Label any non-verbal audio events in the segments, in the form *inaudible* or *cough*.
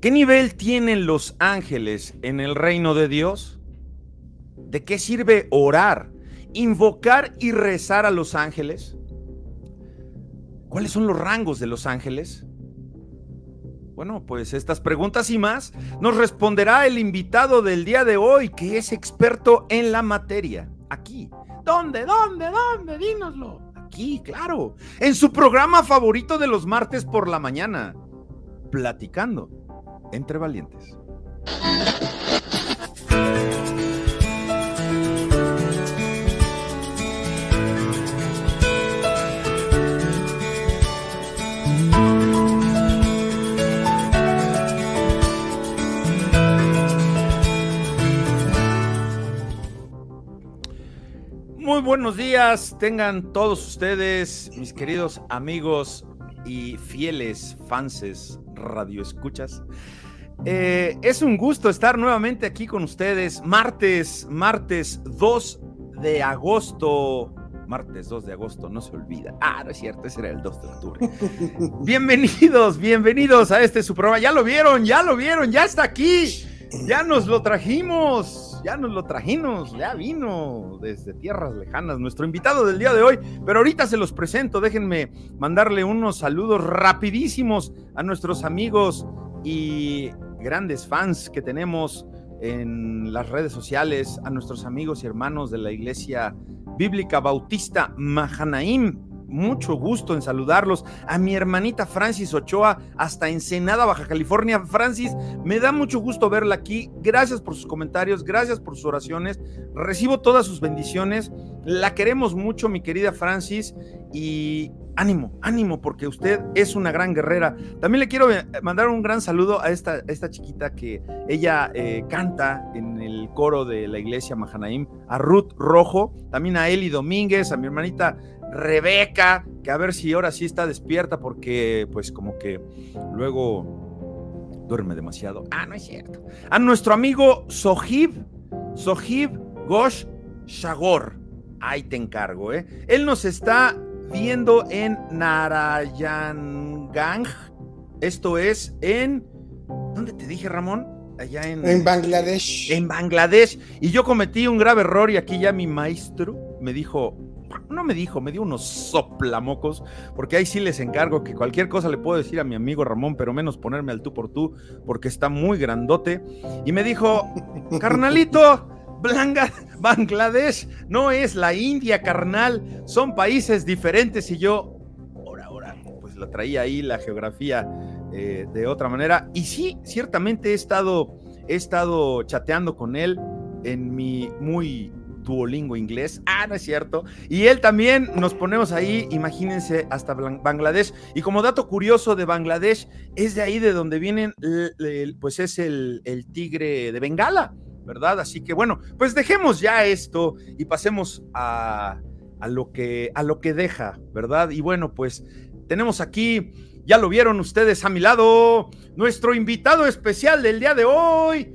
¿Qué nivel tienen los ángeles en el reino de Dios? ¿De qué sirve orar, invocar y rezar a los ángeles? ¿Cuáles son los rangos de los ángeles? Bueno, pues estas preguntas y más nos responderá el invitado del día de hoy, que es experto en la materia. Aquí. ¿Dónde? ¿Dónde? ¿Dónde? Dínoslo. Aquí, claro. En su programa favorito de los martes por la mañana. Platicando entre valientes. Muy buenos días, tengan todos ustedes, mis queridos amigos y fieles fanses radioescuchas. Eh, es un gusto estar nuevamente aquí con ustedes. Martes, martes 2 de agosto. Martes 2 de agosto, no se olvida. Ah, no es cierto, ese era el 2 de octubre. *laughs* bienvenidos, bienvenidos a este su programa. Ya lo vieron, ya lo vieron, ya está aquí. Ya nos lo trajimos, ya nos lo trajimos, ya vino desde tierras lejanas nuestro invitado del día de hoy, pero ahorita se los presento, déjenme mandarle unos saludos rapidísimos a nuestros amigos y grandes fans que tenemos en las redes sociales, a nuestros amigos y hermanos de la Iglesia Bíblica Bautista Mahanaim. Mucho gusto en saludarlos. A mi hermanita Francis Ochoa, hasta Ensenada, Baja California. Francis, me da mucho gusto verla aquí. Gracias por sus comentarios, gracias por sus oraciones. Recibo todas sus bendiciones. La queremos mucho, mi querida Francis. Y ánimo, ánimo, porque usted es una gran guerrera. También le quiero eh, mandar un gran saludo a esta, esta chiquita que ella eh, canta en el coro de la iglesia Mahanaim, a Ruth Rojo, también a Eli Domínguez, a mi hermanita Rebeca, que a ver si ahora sí está despierta, porque pues como que luego duerme demasiado. Ah, no es cierto. A nuestro amigo Sohib, Sohib Gosh Shagor. Ahí te encargo, ¿eh? Él nos está viendo en Narayangang. Esto es en. ¿Dónde te dije, Ramón? Allá en. En Bangladesh. En Bangladesh. Y yo cometí un grave error y aquí ya mi maestro me dijo. No me dijo, me dio unos soplamocos, porque ahí sí les encargo que cualquier cosa le puedo decir a mi amigo Ramón, pero menos ponerme al tú por tú, porque está muy grandote. Y me dijo, *laughs* carnalito, *laughs* Bangladesh no es la India, carnal, son países diferentes y yo, ahora, ahora, pues lo traía ahí la geografía eh, de otra manera. Y sí, ciertamente he estado, he estado chateando con él en mi muy Duolingo inglés. Ah, no es cierto. Y él también nos ponemos ahí, imagínense, hasta Bangladesh. Y como dato curioso de Bangladesh, es de ahí de donde vienen, pues es el, el tigre de Bengala. ¿Verdad? Así que bueno, pues dejemos ya esto y pasemos a, lo, que, a lo que deja, ¿verdad? Y bueno, pues tenemos aquí, ya lo vieron ustedes a mi lado, nuestro invitado especial del día de hoy,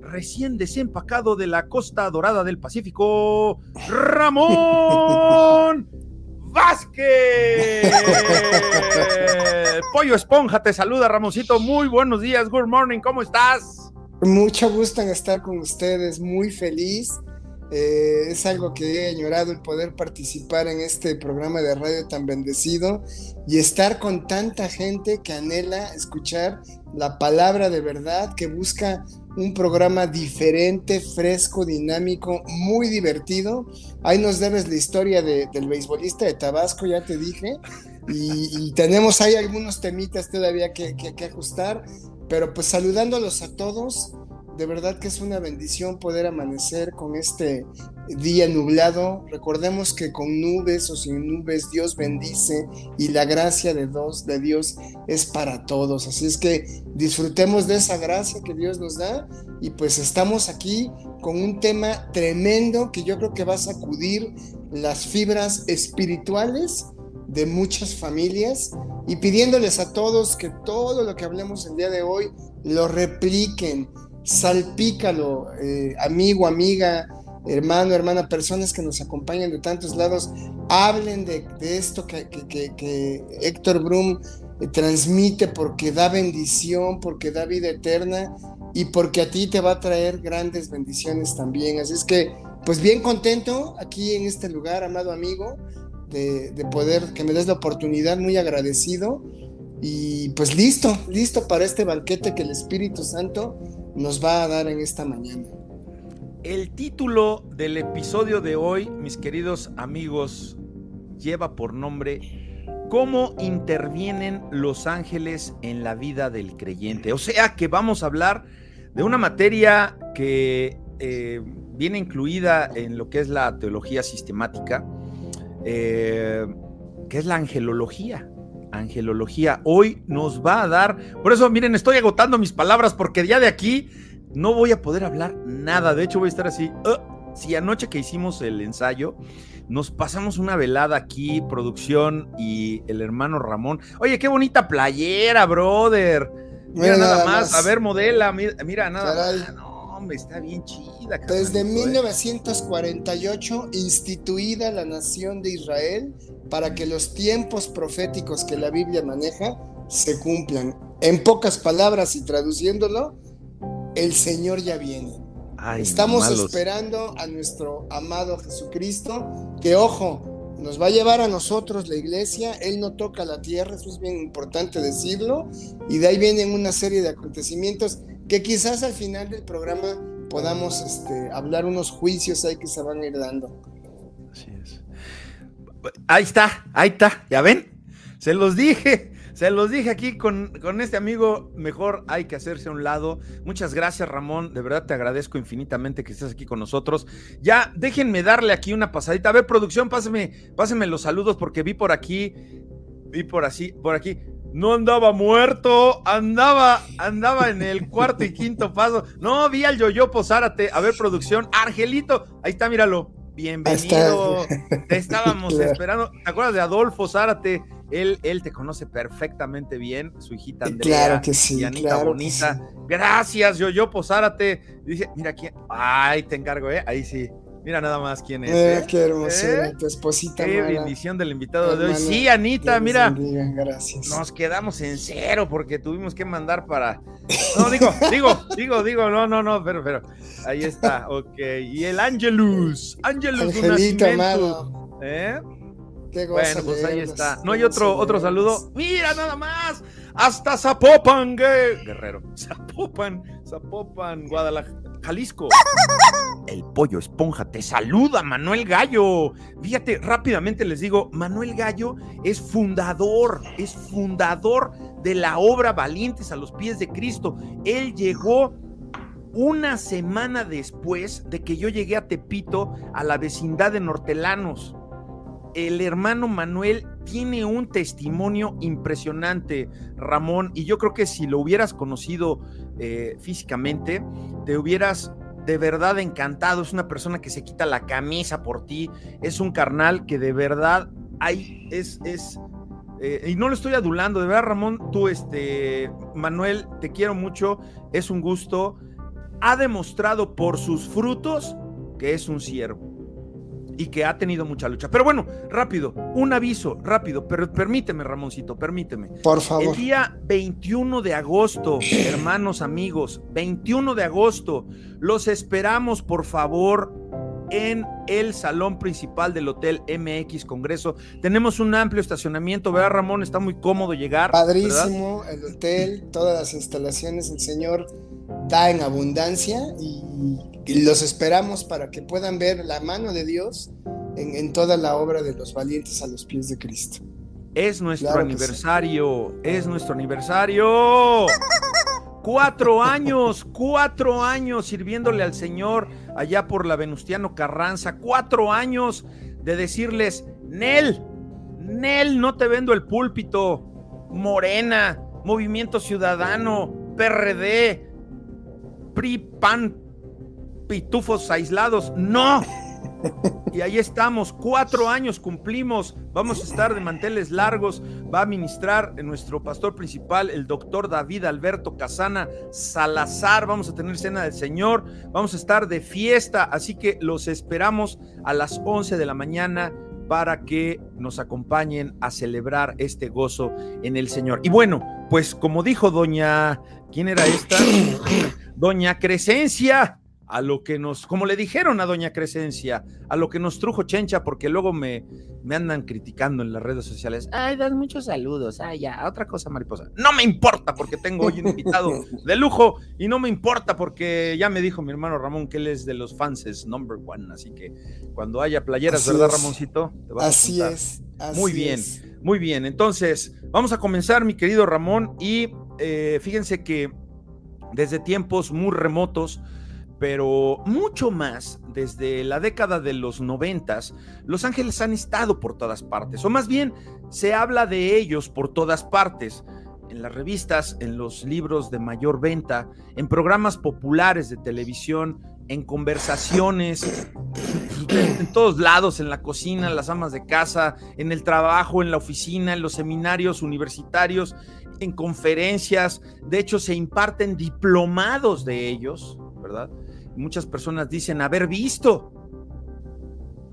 recién desempacado de la costa dorada del Pacífico, Ramón *laughs* Vázquez. Pollo Esponja te saluda, Ramoncito. Muy buenos días, good morning, ¿cómo estás? Mucho gusto en estar con ustedes, muy feliz. Eh, es algo que he añorado el poder participar en este programa de radio tan bendecido y estar con tanta gente que anhela escuchar la palabra de verdad, que busca un programa diferente, fresco, dinámico, muy divertido. Ahí nos debes la historia del beisbolista de Tabasco, ya te dije. Y, tenemos ahí algunos temitas todavía que, que ajustar. Pero pues saludándolos a todos, de verdad que es una bendición poder amanecer con este día nublado. Recordemos que con nubes o sin nubes Dios bendice y la gracia de Dios, de Dios es para todos. Así es que disfrutemos de esa gracia que Dios nos da y pues estamos aquí con un tema tremendo que yo creo que va a sacudir las fibras espirituales de muchas familias y pidiéndoles a todos que todo lo que hablemos el día de hoy lo repliquen, salpícalo, eh, amigo, amiga, hermano, hermana, personas que nos acompañan de tantos lados, hablen de, esto que, que, Héctor Brum eh, transmite, porque da bendición, porque da vida eterna y porque a ti te va a traer grandes bendiciones también. Así es que, pues bien contento aquí en este lugar, amado amigo, de, de poder que me des la oportunidad, muy agradecido y pues listo, listo para este banquete que el Espíritu Santo nos va a dar en esta mañana. El título del episodio de hoy, mis queridos amigos, lleva por nombre ¿Cómo intervienen los ángeles en la vida del creyente? O sea que vamos a hablar de una materia que eh, viene incluida en lo que es la teología sistemática, eh, que es la angelología. Angelología. Hoy nos va a dar, por eso miren, estoy agotando mis palabras porque ya de aquí no voy a poder hablar nada. De hecho, voy a estar así. Uh, si anoche que hicimos el ensayo, nos pasamos una velada aquí, producción y el hermano Ramón. Oye, qué bonita playera, brother. Mira, nada, más. A ver, modela. Mira, nada más. No, hombre, está bien chida. Desde 1948, instituida la nación de Israel para que los tiempos proféticos que la Biblia maneja se cumplan. En pocas palabras y traduciéndolo, el Señor ya viene. Estamos esperando a nuestro amado Jesucristo, que ojo, nos va a llevar a nosotros la iglesia, Él no toca la tierra, eso es bien importante decirlo, y de ahí vienen una serie de acontecimientos que quizás al final del programa podamos este, hablar unos juicios ahí que se van a ir dando. Así es. Ahí está, ahí está, ya ven, se los dije. Se los dije aquí con, con, este amigo, mejor hay que hacerse a un lado. Muchas gracias, Ramón. De verdad te agradezco infinitamente que estés aquí con nosotros. Ya, déjenme darle aquí una pasadita. A ver, producción, pásame, pásenme los saludos porque vi por aquí, vi por así, por aquí. No andaba muerto, andaba, andaba en el cuarto y quinto paso. No, vi al Yoyopo Zárate. A ver, producción, Argelito, ahí está, míralo. Bienvenido. *laughs* Te estábamos esperando. ¿Te acuerdas de Adolfo Zárate? Él, él te conoce perfectamente bien, su hijita Andrea. Claro que sí. Y Anita Bonita. Gracias, yo, yo, Posárate. Dice, mira quién. Ay, te encargo, ¿eh? Ahí sí. Mira nada más quién es. Eh, ¿eh? Qué hermosura, ¿Eh? tu esposita. Qué bendición del invitado de hoy. Sí, Anita, mira. gracias. Nos quedamos en cero porque tuvimos que mandar para. No, digo, digo, digo, digo, no, no, no, pero, pero. Ahí está, ok. Y el Angelus. Angelus Angelito, amado. ¿Eh? bueno, pues ahí está. No hay otro, otro saludo. Mira nada más. Hasta Zapopan, Guerrero. Zapopan, Zapopan, Guadalajara, Jalisco. El pollo esponja te saluda, Manuel Gallo. Fíjate, rápidamente les digo, Manuel Gallo es fundador, es fundador de la obra Valientes a los pies de Cristo. Él llegó una semana después de que yo llegué a Tepito, a la vecindad de Nortelanos el hermano Manuel tiene un testimonio impresionante, Ramón, y yo creo que si lo hubieras conocido eh, físicamente, te hubieras de verdad encantado. Es una persona que se quita la camisa por ti, es un carnal que de verdad hay, es, es, eh, y no lo estoy adulando, de verdad, Ramón, tú, este, Manuel, te quiero mucho, es un gusto. Ha demostrado por sus frutos que es un siervo y que ha tenido mucha lucha. Pero bueno, rápido, un aviso, rápido, pero permíteme, Ramoncito, permíteme. Por favor. El día 21 de agosto, hermanos, amigos, 21 de agosto, los esperamos, por favor, en el salón principal del Hotel MX Congreso. Tenemos un amplio estacionamiento, ¿verdad, Ramón? Está muy cómodo llegar. Padrísimo, el hotel, todas las instalaciones, el señor da en abundancia y y los esperamos para que puedan ver la mano de Dios en, toda la obra de los valientes a los pies de Cristo. Es nuestro aniversario, es nuestro aniversario. Cuatro años, cuatro años sirviéndole al Señor allá por la Venustiano Carranza. Cuatro años de decirles, Nel, Nel, no te vendo el púlpito. Morena, Movimiento Ciudadano, PRD, PRI, PAN, pitufos aislados. No. Y ahí estamos, cuatro años cumplimos, vamos a estar de manteles largos, va a ministrar nuestro pastor principal, el doctor David Alberto Casana Salazar, vamos a tener cena del Señor, vamos a estar de fiesta, así que los esperamos a las 11 de la mañana para que nos acompañen a celebrar este gozo en el Señor. Y bueno, pues como dijo doña, ¿quién era esta? *coughs* Doña Crescencia a lo que nos, como le dijeron a doña Crescencia, a lo que nos trujo Chencha, porque luego me, me andan criticando en las redes sociales. Ay, das muchos saludos. Ay, ya, otra cosa, mariposa. No me importa porque tengo hoy un invitado *laughs* de lujo y no me importa porque ya me dijo mi hermano Ramón que él es de los fanses number one. Así que cuando haya playeras, ¿verdad, Ramoncito? así es. muy bien, muy bien. Entonces, vamos a comenzar, mi querido Ramón, y eh, fíjense que desde tiempos muy remotos, pero mucho más desde la década de los noventas, Los Ángeles han estado por todas partes, o más bien se habla de ellos por todas partes, en las revistas, en los libros de mayor venta, en programas populares de televisión, en conversaciones, *coughs* en todos lados, en la cocina, en las amas de casa, en el trabajo, en la oficina, en los seminarios universitarios, en conferencias, de hecho se imparten diplomados de ellos, ¿verdad? Muchas personas dicen haber visto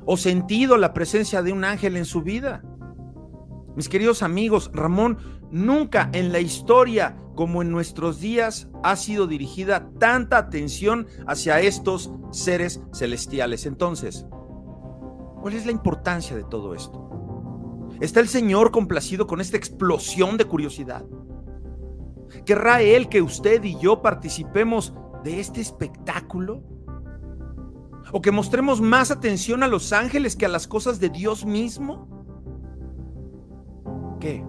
o sentido la presencia de un ángel en su vida. Mis queridos amigos, Ramón, nunca en la historia como en nuestros días ha sido dirigida tanta atención hacia estos seres celestiales. Entonces, ¿cuál es la importancia de todo esto? ¿Está el Señor complacido con esta explosión de curiosidad? ¿Querrá Él que usted y yo participemos de este espectáculo? ¿O que mostremos más atención a los ángeles que a las cosas de Dios mismo? ¿Qué?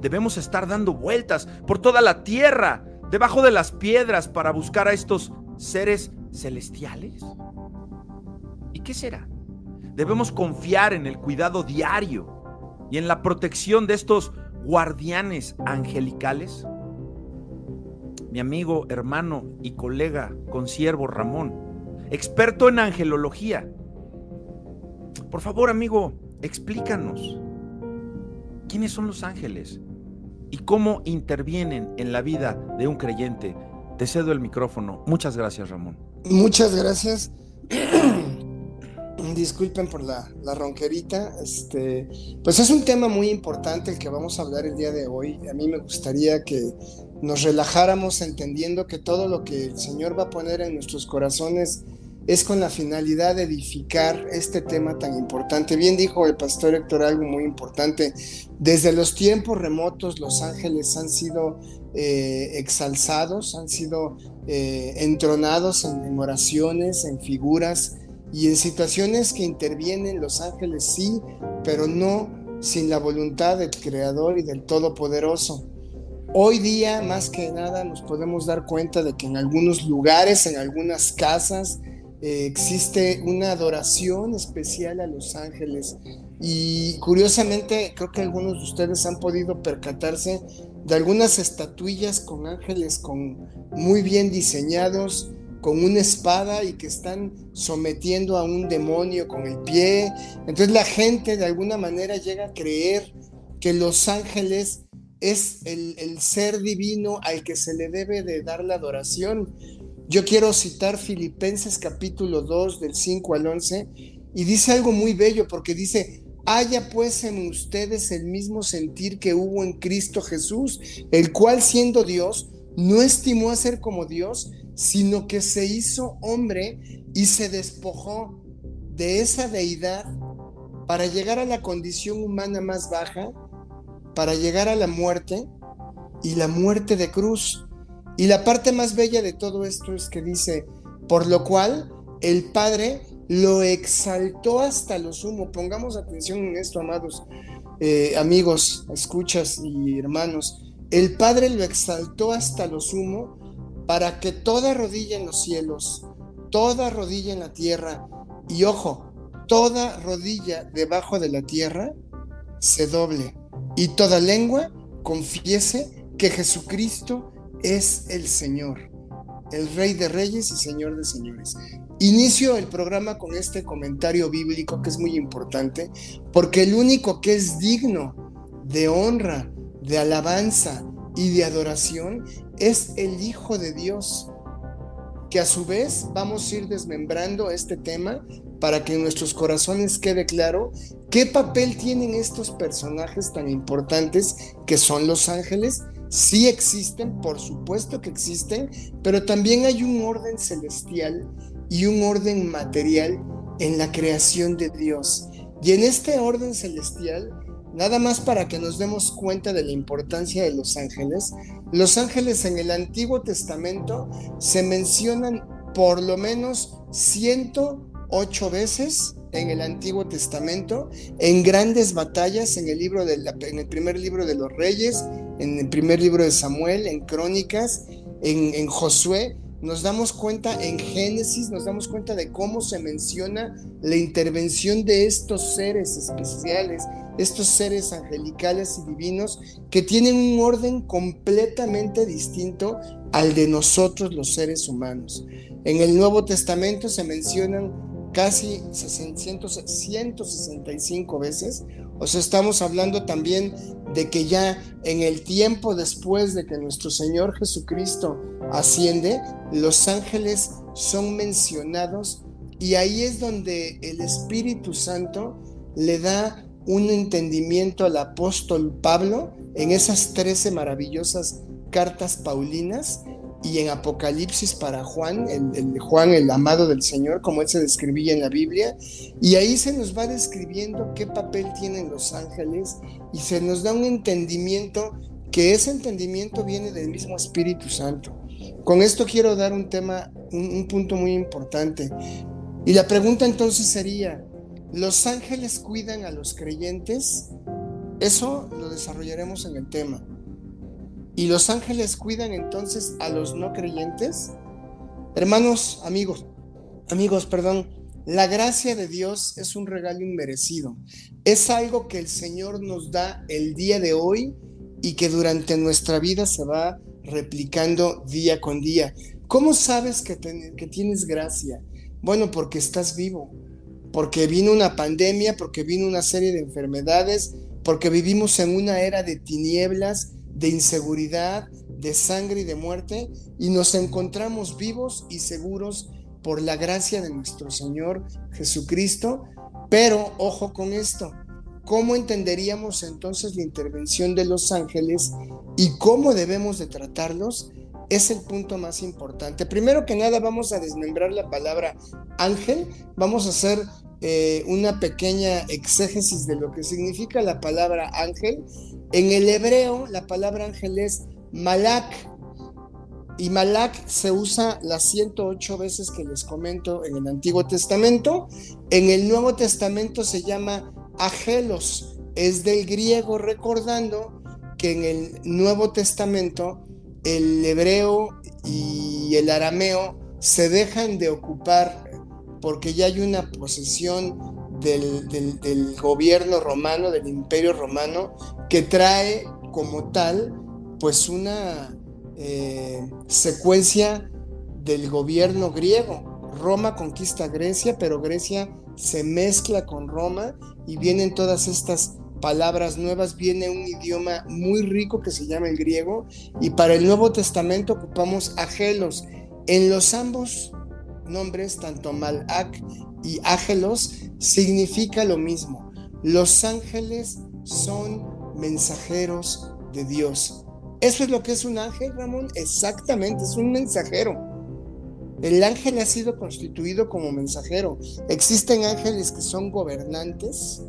¿Debemos estar dando vueltas por toda la tierra, debajo de las piedras, para buscar a estos seres celestiales? ¿Y qué será? Debemos confiar en el cuidado diario y en la protección de estos guardianes angelicales? Mi amigo, hermano y colega consiervo Ramón, experto en angelología. Por favor, amigo, explícanos. ¿Quiénes son los ángeles? ¿Y cómo intervienen en la vida de un creyente? Te cedo el micrófono. Muchas gracias, Ramón. Muchas gracias. *clears throat* Disculpen por la, ronquerita. Este, pues es un tema muy importante el que vamos a hablar el día de hoy. A mí me gustaría que nos relajáramos entendiendo que todo lo que el Señor va a poner en nuestros corazones es con la finalidad de edificar este tema tan importante. Bien dijo el pastor Héctor algo muy importante. Desde los tiempos remotos los ángeles han sido eh, exalzados, han sido eh, entronados en oraciones, en figuras y en situaciones que intervienen los ángeles sí, pero no sin la voluntad del Creador y del Todopoderoso. Hoy día, más que nada, nos podemos dar cuenta de que en algunos lugares, en algunas casas, eh, existe una adoración especial a los ángeles. Y curiosamente, creo que algunos de ustedes han podido percatarse de algunas estatuillas con ángeles con muy bien diseñados, con una espada y que están sometiendo a un demonio con el pie. Entonces la gente de alguna manera llega a creer que los ángeles es el, ser divino al que se le debe de dar la adoración. Yo quiero citar Filipenses capítulo 2 del 5 al 11 y dice algo muy bello porque dice, haya pues en ustedes el mismo sentir que hubo en Cristo Jesús, el cual siendo Dios, no estimó a ser como Dios, sino que se hizo hombre y se despojó de esa deidad para llegar a la condición humana más baja, para llegar a la muerte y la muerte de cruz. Y la parte más bella de todo esto es que dice, por lo cual el Padre lo exaltó hasta lo sumo. Pongamos atención en esto, amados eh, amigos, escuchas y hermanos. El Padre lo exaltó hasta lo sumo para que toda rodilla en los cielos, toda rodilla en la tierra, y ojo, toda rodilla debajo de la tierra se doble, y toda lengua confiese que Jesucristo es el Señor, el Rey de Reyes y Señor de Señores. Inicio el programa con este comentario bíblico que es muy importante, porque el único que es digno de honra, de alabanza y de adoración es el Hijo de Dios, que a su vez vamos a ir desmembrando este tema para que en nuestros corazones quede claro ¿Qué papel tienen estos personajes tan importantes que son los ángeles? Sí existen, por supuesto que existen, pero también hay un orden celestial y un orden material en la creación de Dios. Y en este orden celestial, nada más para que nos demos cuenta de la importancia de los ángeles, los ángeles en el Antiguo Testamento se mencionan por lo menos 108 veces en el Antiguo Testamento, en grandes batallas, en el, libro en el primer libro de los Reyes, en el primer libro de Samuel, en Crónicas, en Josué, nos damos cuenta en Génesis, nos damos cuenta de cómo se menciona la intervención de estos seres especiales, estos seres angelicales y divinos que tienen un orden completamente distinto al de nosotros los seres humanos. En el Nuevo Testamento se mencionan casi 165 veces. O sea, estamos hablando también de que ya en el tiempo después de que nuestro Señor Jesucristo asciende, los ángeles son mencionados y ahí es donde el Espíritu Santo le da un entendimiento al apóstol Pablo en esas 13 maravillosas cartas paulinas y en Apocalipsis para Juan, el, Juan el amado del Señor, como él se describía en la Biblia, y ahí se nos va describiendo qué papel tienen los ángeles y se nos da un entendimiento que ese entendimiento viene del mismo Espíritu Santo. Con esto quiero dar un tema, un punto muy importante. Y la pregunta entonces sería, ¿los ángeles cuidan a los creyentes? Eso lo desarrollaremos en el tema. ¿Y los ángeles cuidan entonces a los no creyentes? Hermanos, amigos, amigos, perdón, la gracia de Dios es un regalo inmerecido. Es algo que el Señor nos da el día de hoy y que durante nuestra vida se va replicando día con día. ¿Cómo sabes que, que tienes gracia? Bueno, porque estás vivo, porque vino una pandemia, porque vino una serie de enfermedades, porque vivimos en una era de tinieblas de inseguridad, de sangre y de muerte, y nos encontramos vivos y seguros por la gracia de nuestro Señor Jesucristo. Pero ojo con esto, ¿cómo entenderíamos entonces la intervención de los ángeles y cómo debemos de tratarlos? Es el punto más importante. Primero que nada vamos a desmembrar la palabra ángel, vamos a hacer eh, una pequeña exégesis de lo que significa la palabra ángel en el hebreo, la palabra ángel es malak. Y malak se usa las 108 veces que les comento en el Antiguo Testamento. En el Nuevo Testamento se llama agelos. Es del griego, recordando que en el Nuevo Testamento el hebreo y el arameo se dejan de ocupar porque ya hay una posesión del, gobierno romano, del imperio romano, que trae como tal, pues una eh, secuencia del gobierno griego. Roma conquista Grecia, pero Grecia se mezcla con Roma y vienen todas estas palabras nuevas, viene un idioma muy rico que se llama el griego y para el Nuevo Testamento ocupamos agelos. En los ambos nombres, tanto Malak y Ágelos, significa lo mismo. Los ángeles son mensajeros de Dios. ¿Eso es lo que es un ángel, Ramón? Exactamente, es un mensajero. El ángel ha sido constituido como mensajero. Existen ángeles que son gobernantes,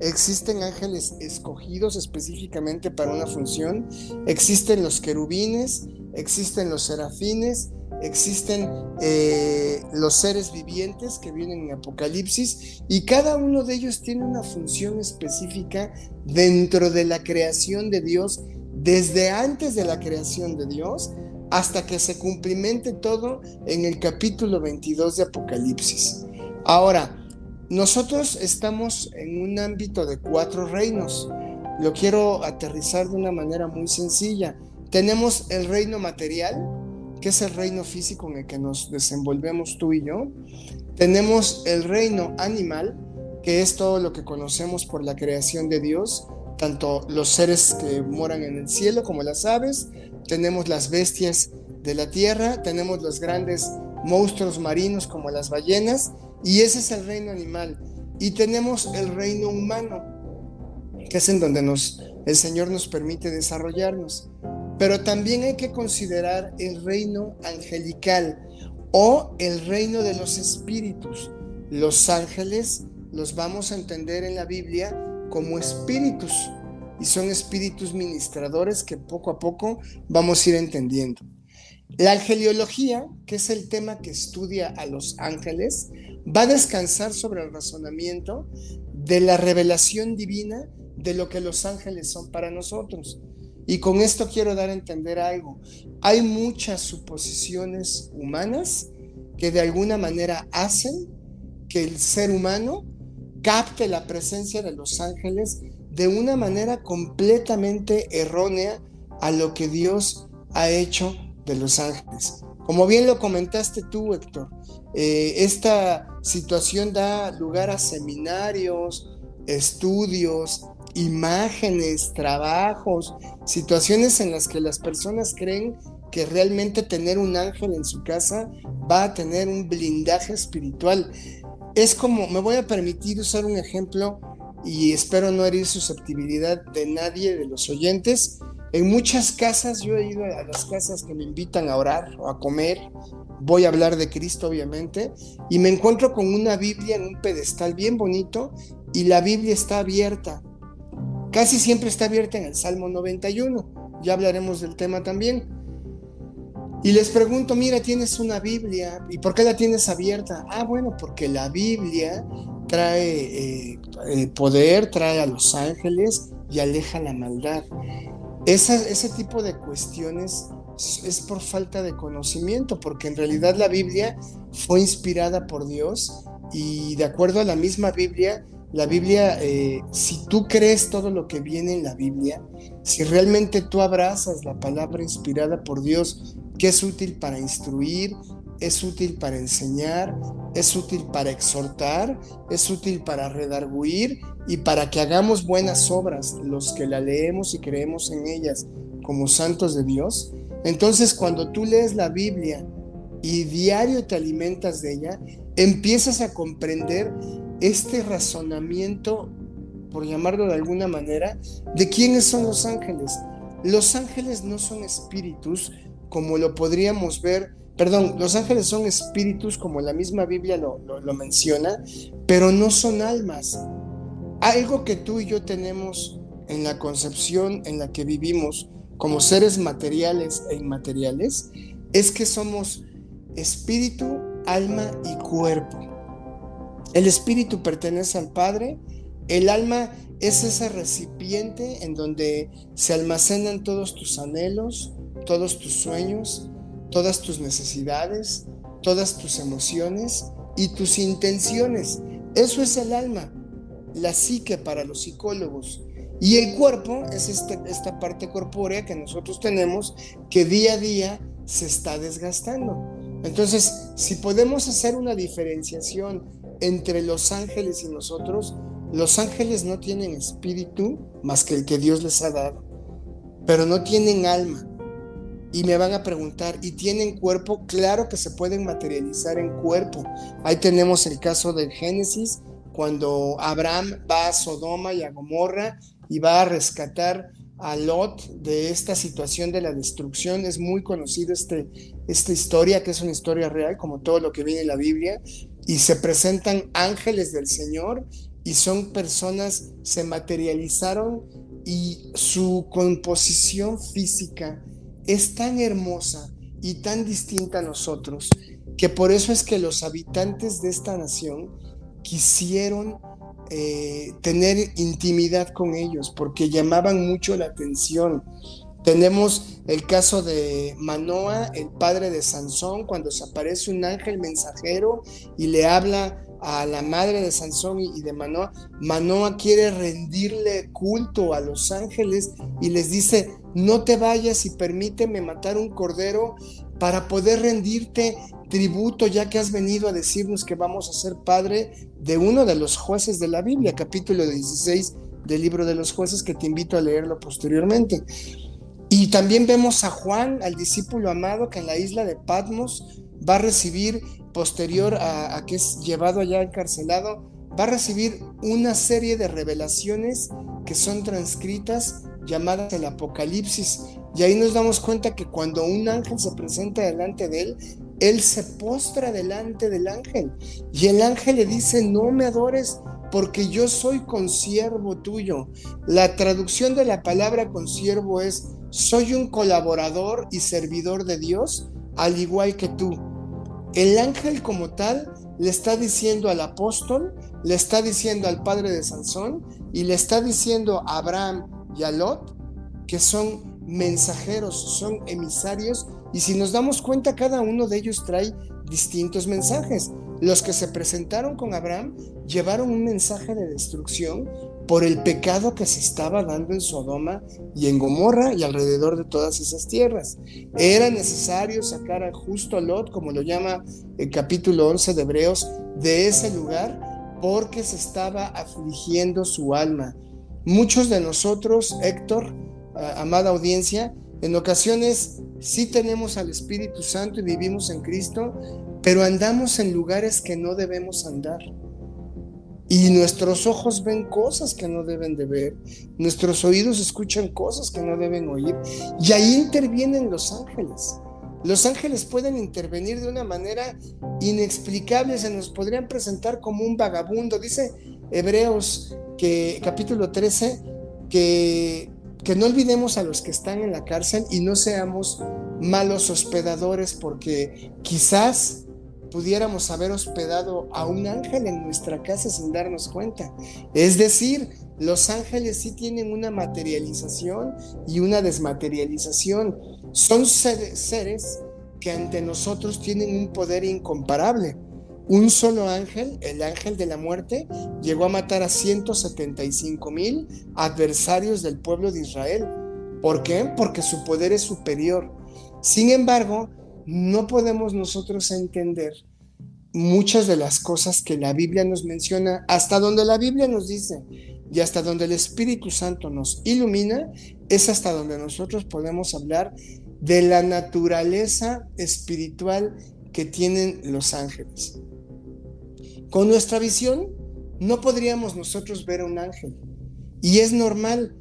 existen ángeles escogidos específicamente para una función, existen los querubines, existen los serafines, existen eh, los seres vivientes que vienen en Apocalipsis y cada uno de ellos tiene una función específica dentro de la creación de Dios, desde antes de la creación de Dios hasta que se cumplimente todo en el capítulo 22 de Apocalipsis. Ahora, nosotros estamos en un ámbito de cuatro reinos. Lo quiero aterrizar de una manera muy sencilla. Tenemos el reino material, que es el reino físico en el que nos desenvolvemos tú y yo. Tenemos el reino animal, que es todo lo que conocemos por la creación de Dios, tanto los seres que moran en el cielo como las aves, tenemos las bestias de la tierra, tenemos los grandes monstruos marinos como las ballenas, y ese es el reino animal. Y tenemos el reino humano, que es en donde el Señor nos permite desarrollarnos. Pero también hay que considerar el reino angelical o el reino de los espíritus. Los ángeles los vamos a entender en la Biblia como espíritus y son espíritus ministradores que poco a poco vamos a ir entendiendo. La angeliología, que es el tema que estudia a los ángeles, va a descansar sobre el razonamiento de la revelación divina de lo que los ángeles son para nosotros. Y con esto quiero dar a entender algo. Hay muchas suposiciones humanas que de alguna manera hacen que el ser humano capte la presencia de los ángeles de una manera completamente errónea a lo que Dios ha hecho de los ángeles. Como bien lo comentaste tú, Héctor, eh, esta situación da lugar a seminarios, estudios, imágenes, trabajos, situaciones en las que las personas creen que realmente tener un ángel en su casa va a tener un blindaje espiritual. Es como, me voy a permitir usar un ejemplo y espero no herir susceptibilidad de nadie de los oyentes. En muchas casas, yo he ido a las casas que me invitan a orar o a comer, voy a hablar de Cristo obviamente, y me encuentro con una Biblia en un pedestal bien bonito y la Biblia está abierta. Casi siempre está abierta en el Salmo 91, ya hablaremos del tema también. Y les pregunto, mira, tienes una Biblia, ¿y por qué la tienes abierta? Ah, bueno, porque la Biblia trae eh, eh, poder, trae a los ángeles y aleja la maldad. Ese tipo de cuestiones es por falta de conocimiento, porque en realidad la Biblia fue inspirada por Dios y de acuerdo a la misma Biblia, la Biblia, eh, si tú crees todo lo que viene en la Biblia, si realmente tú abrazas la palabra inspirada por Dios, que es útil para instruir, es útil para enseñar, es útil para exhortar, es útil para redarguir y para que hagamos buenas obras los que la leemos y creemos en ellas como santos de Dios. Entonces cuando tú lees la Biblia y diario te alimentas de ella, empiezas a comprender este razonamiento, por llamarlo de alguna manera, de quiénes son los ángeles. Los ángeles no son espíritus como lo podríamos ver, perdón, los ángeles son espíritus como la misma Biblia lo, lo menciona, pero no son almas. Algo que tú y yo tenemos en la concepción en la que vivimos como seres materiales e inmateriales es que somos espíritu, alma y cuerpo. El espíritu pertenece al Padre, el alma es ese recipiente en donde se almacenan todos tus anhelos, todos tus sueños, todas tus necesidades, todas tus emociones y tus intenciones. Eso es el alma, la psique para los psicólogos. Y el cuerpo es este, esta parte corpórea que nosotros tenemos que día a día se está desgastando. Entonces, si podemos hacer una diferenciación entre los ángeles y nosotros, los ángeles no tienen espíritu más que el que Dios les ha dado, pero no tienen alma. Y me van a preguntar, ¿y tienen cuerpo? Claro que se pueden materializar en cuerpo. Ahí tenemos el caso del Génesis, cuando Abraham va a Sodoma y a Gomorra y va a rescatar a Lot de esta situación de la destrucción. Es muy conocido este, esta historia, que es una historia real, como todo lo que viene en la Biblia, y se presentan ángeles del Señor y son personas, se materializaron y su composición física es tan hermosa y tan distinta a nosotros que por eso es que los habitantes de esta nación quisieron eh, tener intimidad con ellos porque llamaban mucho la atención. Tenemos el caso de Manoa, el padre de Sansón, cuando se aparece un ángel mensajero y le habla a la madre de Sansón y de Manoa. Manoa quiere rendirle culto a los ángeles y les dice, no te vayas y permíteme matar un cordero para poder rendirte tributo ya que has venido a decirnos que vamos a ser padre de uno de los jueces de la Biblia, capítulo 16 del libro de los jueces que te invito a leerlo posteriormente. Y también vemos a Juan, al discípulo amado, que en la isla de Patmos va a recibir posterior a, que es llevado allá encarcelado, va a recibir una serie de revelaciones que son transcritas llamadas el Apocalipsis. Y ahí nos damos cuenta que cuando un ángel se presenta delante de él, él se postra delante del ángel. Y el ángel le dice, no me adores porque yo soy consiervo tuyo. La traducción de la palabra consiervo es, soy un colaborador y servidor de Dios, al igual que tú. El ángel como tal le está diciendo al apóstol, le está diciendo al padre de Sansón y le está diciendo a Abraham y a Lot que son mensajeros, son emisarios y si nos damos cuenta cada uno de ellos trae distintos mensajes. Los que se presentaron con Abraham llevaron un mensaje de destrucción por el pecado que se estaba dando en Sodoma y en Gomorra y alrededor de todas esas tierras. Era necesario sacar a justo Lot, como lo llama el capítulo 11 de Hebreos, de ese lugar porque se estaba afligiendo su alma. Muchos de nosotros, Héctor, amada audiencia, en ocasiones sí tenemos al Espíritu Santo y vivimos en Cristo, pero andamos en lugares que no debemos andar. Y nuestros ojos ven cosas que no deben de ver, nuestros oídos escuchan cosas que no deben oír, y ahí intervienen los ángeles. Los ángeles pueden intervenir de una manera inexplicable, se nos podrían presentar como un vagabundo. Dice Hebreos que capítulo 13 que que no olvidemos a los que están en la cárcel y no seamos malos hospedadores porque quizás pudiéramos haber hospedado a un ángel en nuestra casa sin darnos cuenta. Es decir, los ángeles sí tienen una materialización y una desmaterialización. Son seres que ante nosotros tienen un poder incomparable. Un solo ángel, el ángel de la muerte, llegó a matar a 175 mil adversarios del pueblo de Israel. ¿Por qué? Porque su poder es superior. Sin embargo, no podemos nosotros entender muchas de las cosas que la Biblia nos menciona, hasta donde la Biblia nos dice y hasta donde el Espíritu Santo nos ilumina, es hasta donde nosotros podemos hablar de la naturaleza espiritual que tienen los ángeles. Con nuestra visión no podríamos nosotros ver un ángel. Y es normal,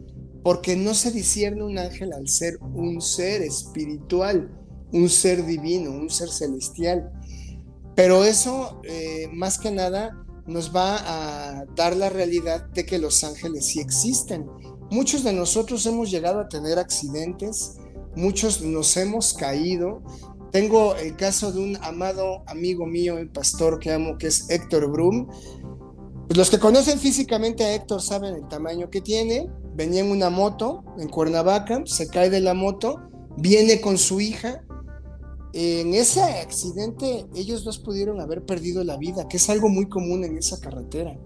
porque no se discierne un ángel al ser un ser espiritual, un ser divino, un ser celestial. Pero eso, eh, más que nada, nos va a dar la realidad de que los ángeles sí existen. Muchos de nosotros hemos llegado a tener accidentes, muchos nos hemos caído, tengo el caso de un amado amigo mío, el pastor que amo, que es Héctor Brum. Pues los que conocen físicamente a Héctor saben el tamaño que tiene. Venía en una moto en Cuernavaca, se cae de la moto, viene con su hija. En ese accidente ellos dos pudieron haber perdido la vida, que es algo muy común en esa carretera.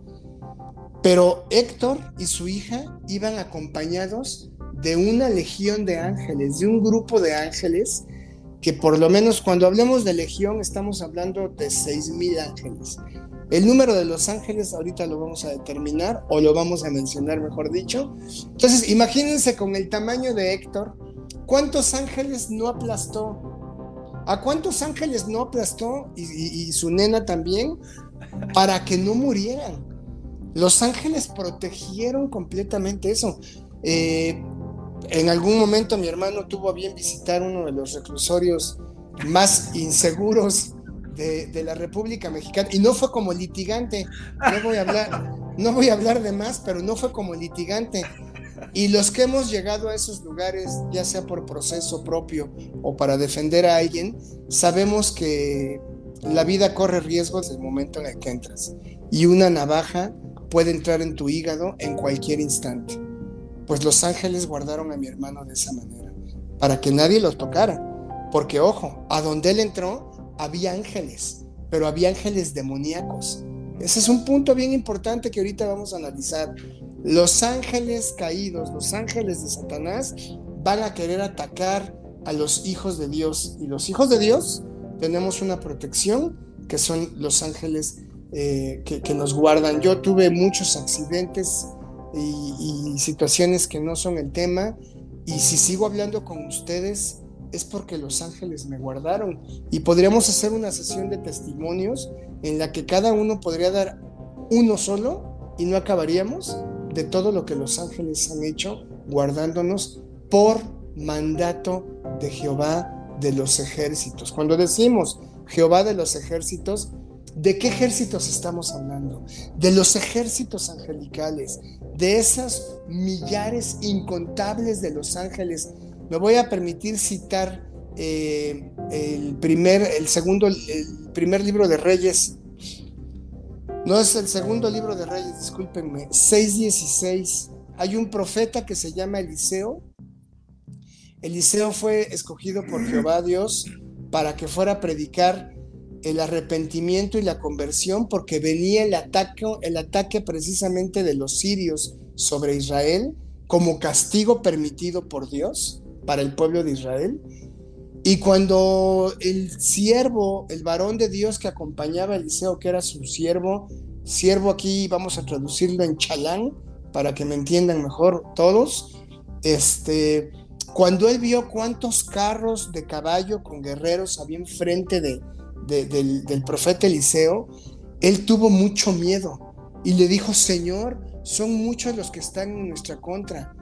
Pero Héctor y su hija iban acompañados de una legión de ángeles, de un grupo de ángeles que por lo menos cuando hablemos de legión estamos hablando de 6.000 ángeles. El número de los ángeles ahorita lo vamos a determinar o lo vamos a mencionar, mejor dicho. Entonces, imagínense con el tamaño de Héctor, ¿cuántos ángeles no aplastó? ¿A cuántos ángeles no aplastó y, su nena también para que no murieran? Los ángeles protegieron completamente eso. Eh, en algún momento mi hermano tuvo a bien visitar uno de los reclusorios más inseguros de, la República Mexicana y no fue como litigante. No voy a hablar, no voy a hablar de más, pero no fue como litigante. Y los que hemos llegado a esos lugares, ya sea por proceso propio o para defender a alguien, sabemos que la vida corre riesgos desde el momento en el que entras. Y una navaja puede entrar en tu hígado en cualquier instante. Pues los ángeles guardaron a mi hermano de esa manera, para que nadie lo tocara. Porque ojo, a donde él entró había ángeles, pero había ángeles demoníacos. Ese es un punto bien importante que ahorita vamos a analizar. Los ángeles caídos, los ángeles de Satanás, van a querer atacar a los hijos de Dios. Y los hijos de Dios tenemos una protección que son los ángeles eh, que, que, nos guardan. Yo tuve muchos accidentes y, situaciones que no son el tema. Y si sigo hablando con ustedes es porque los ángeles me guardaron. Y podríamos hacer una sesión de testimonios en la que cada uno podría dar uno solo y no acabaríamos de todo lo que los ángeles han hecho guardándonos por mandato de Jehová de los ejércitos. Cuando decimos Jehová de los ejércitos, ¿de qué ejércitos estamos hablando? De los ejércitos angelicales, de esas millares incontables de los ángeles. Me voy a permitir citar eh, el primer, el segundo, el primer libro de Reyes. No es el segundo libro de Reyes, discúlpenme, 6.16. Hay un profeta que se llama Eliseo. Eliseo fue escogido por Jehová Dios para que fuera a predicar el arrepentimiento y la conversión porque venía el ataque, el ataque precisamente de los sirios sobre Israel como castigo permitido por Dios para el pueblo de Israel. Y cuando el siervo, el varón de Dios que acompañaba a Eliseo, que era su siervo, siervo aquí vamos a traducirlo en chalán para que me entiendan mejor todos, este, cuando él vio cuántos carros de caballo con guerreros había enfrente de, del, del profeta Eliseo, él tuvo mucho miedo y le dijo, Señor, son muchos los que están en nuestra contra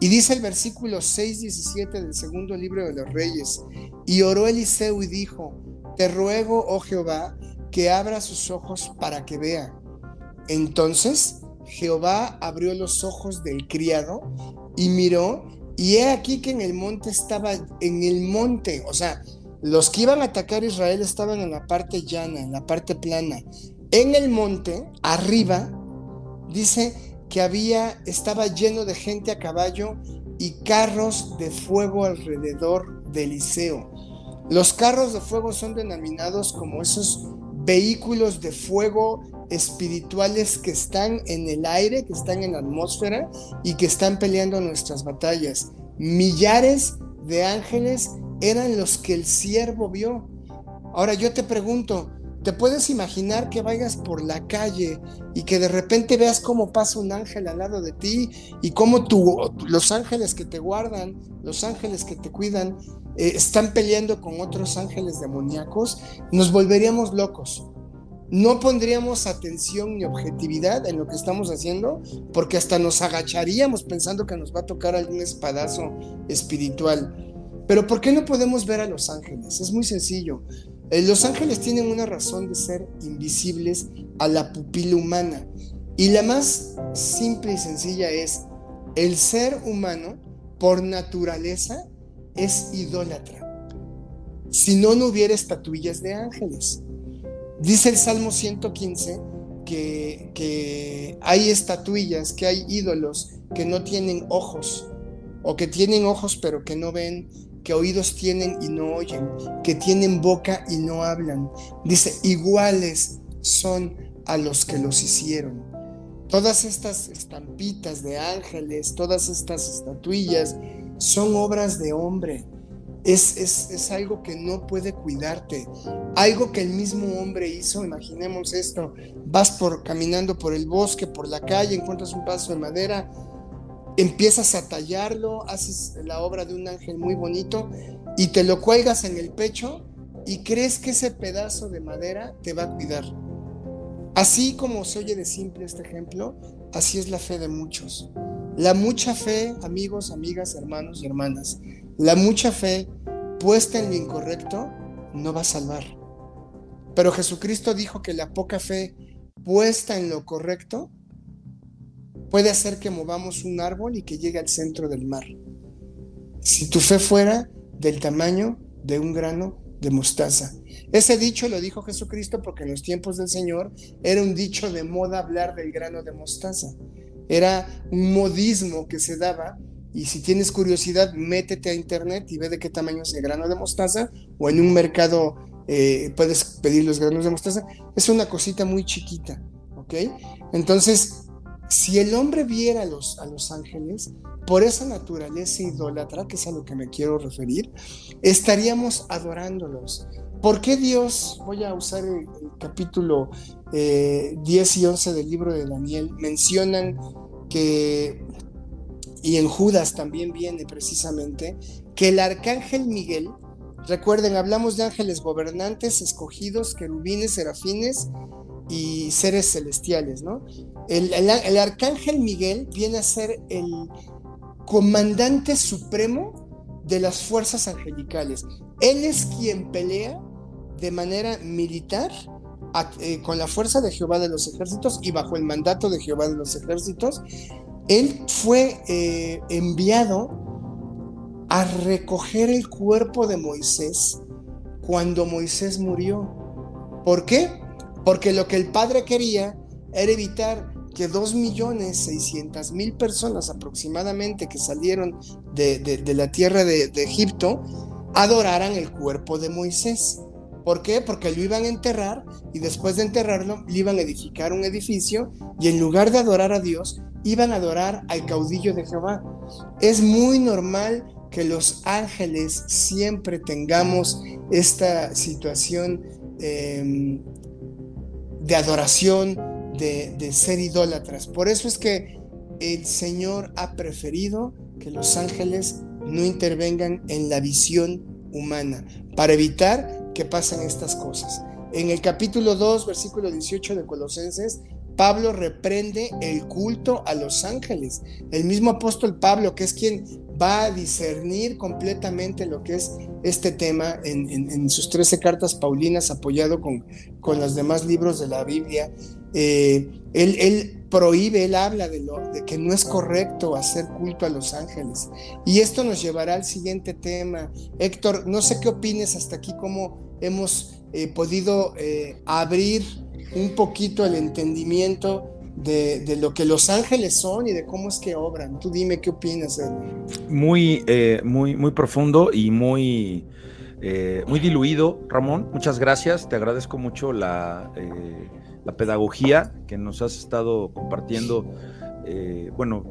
y dice el versículo 6, 17 del segundo libro de los Reyes, y oró Eliseo y dijo, te ruego, oh Jehová, que abra sus ojos para que vea. Entonces Jehová abrió los ojos del criado y miró, y he aquí que en el monte estaba, en el monte, o sea, los que iban a atacar a Israel estaban en la parte llana, en la parte plana. En el monte, arriba, dice, que había, estaba lleno de gente a caballo y carros de fuego alrededor de Eliseo. Los carros de fuego son denominados como esos vehículos de fuego espirituales que están en el aire, que están en la atmósfera y que están peleando nuestras batallas. Millares de ángeles eran los que el siervo vio. Ahora yo te pregunto, te puedes imaginar que vayas por la calle y que de repente veas cómo pasa un ángel al lado de ti y cómo tú, los ángeles que te guardan, los ángeles que te cuidan, eh, están peleando con otros ángeles demoníacos, nos volveríamos locos. No pondríamos atención ni objetividad en lo que estamos haciendo porque hasta nos agacharíamos pensando que nos va a tocar algún espadazo espiritual. Pero ¿por qué no podemos ver a los ángeles? Es muy sencillo los ángeles tienen una razón de ser invisibles a la pupila humana. Y la más simple y sencilla es, el ser humano, por naturaleza, es idólatra. Si no, no hubiera estatuillas de ángeles. Dice el Salmo 115 que, que hay estatuillas, que hay ídolos que no tienen ojos, o que tienen ojos pero que no ven, que oídos tienen y no oyen, que tienen boca y no hablan. Dice, iguales son a los que los hicieron. Todas estas estampitas de ángeles, todas estas estatuillas, son obras de hombre. Es, es, algo que no puede cuidarte. Algo que el mismo hombre hizo, imaginemos esto, vas por caminando por el bosque, por la calle, encuentras un paso de madera, empiezas a tallarlo, haces la obra de un ángel muy bonito y te lo cuelgas en el pecho y crees que ese pedazo de madera te va a cuidar. Así como se oye de simple este ejemplo, así es la fe de muchos. La mucha fe, amigos, amigas, hermanos y hermanas, la mucha fe puesta en lo incorrecto no va a salvar. Pero Jesucristo dijo que la poca fe puesta en lo correcto puede hacer que movamos un árbol y que llegue al centro del mar. Si tu fe fuera del tamaño de un grano de mostaza. Ese dicho lo dijo Jesucristo porque en los tiempos del Señor era un dicho de moda hablar del grano de mostaza. Era un modismo que se daba y si tienes curiosidad, métete a internet y ve de qué tamaño es el grano de mostaza o en un mercado eh, puedes pedir los granos de mostaza. Es una cosita muy chiquita, ¿ok? Entonces, si el hombre viera a los, ángeles, por esa naturaleza idólatra, que es a lo que me quiero referir, estaríamos adorándolos. ¿Por qué Dios, voy a usar el, capítulo 10 eh, y 11 del libro de Daniel, mencionan que, y en Judas también viene precisamente, que el arcángel Miguel, recuerden, hablamos de ángeles gobernantes, escogidos, querubines, serafines, y seres celestiales, ¿no? El, arcángel Miguel viene a ser el comandante supremo de las fuerzas angelicales. Él es quien pelea de manera militar eh, con la fuerza de Jehová de los ejércitos y bajo el mandato de Jehová de los ejércitos. Él fue eh, enviado a recoger el cuerpo de Moisés cuando Moisés murió. ¿Por qué? Porque lo que el Padre quería era evitar que dos millones seiscientas mil personas aproximadamente que salieron de, la tierra de, de, Egipto adoraran el cuerpo de Moisés. ¿Por qué? Porque lo iban a enterrar y después de enterrarlo le iban a edificar un edificio y en lugar de adorar a Dios, iban a adorar al caudillo de Jehová. Es muy normal que los ángeles siempre tengamos esta situación em, de adoración, de, ser idólatras. Por eso es que el Señor ha preferido que los ángeles no intervengan en la visión humana para evitar que pasen estas cosas. En el capítulo 2, versículo 18 de Colosenses, Pablo reprende el culto a los ángeles. El mismo apóstol Pablo, que es quien va a discernir completamente lo que es este tema en, sus 13 cartas paulinas, apoyado con, con los demás libros de la Biblia. Eh, él, prohíbe, él habla de, lo, de que no es correcto hacer culto a los ángeles. Y esto nos llevará al siguiente tema. Héctor, no sé qué opines hasta aquí, cómo hemos eh, podido eh, abrir un poquito el entendimiento de, lo que los ángeles son y de cómo es que obran. Tú dime qué opinas. Muy, eh, muy, muy profundo y muy, muy diluido, Ramón. Muchas gracias. Te agradezco mucho la, la pedagogía que nos has estado compartiendo. bueno,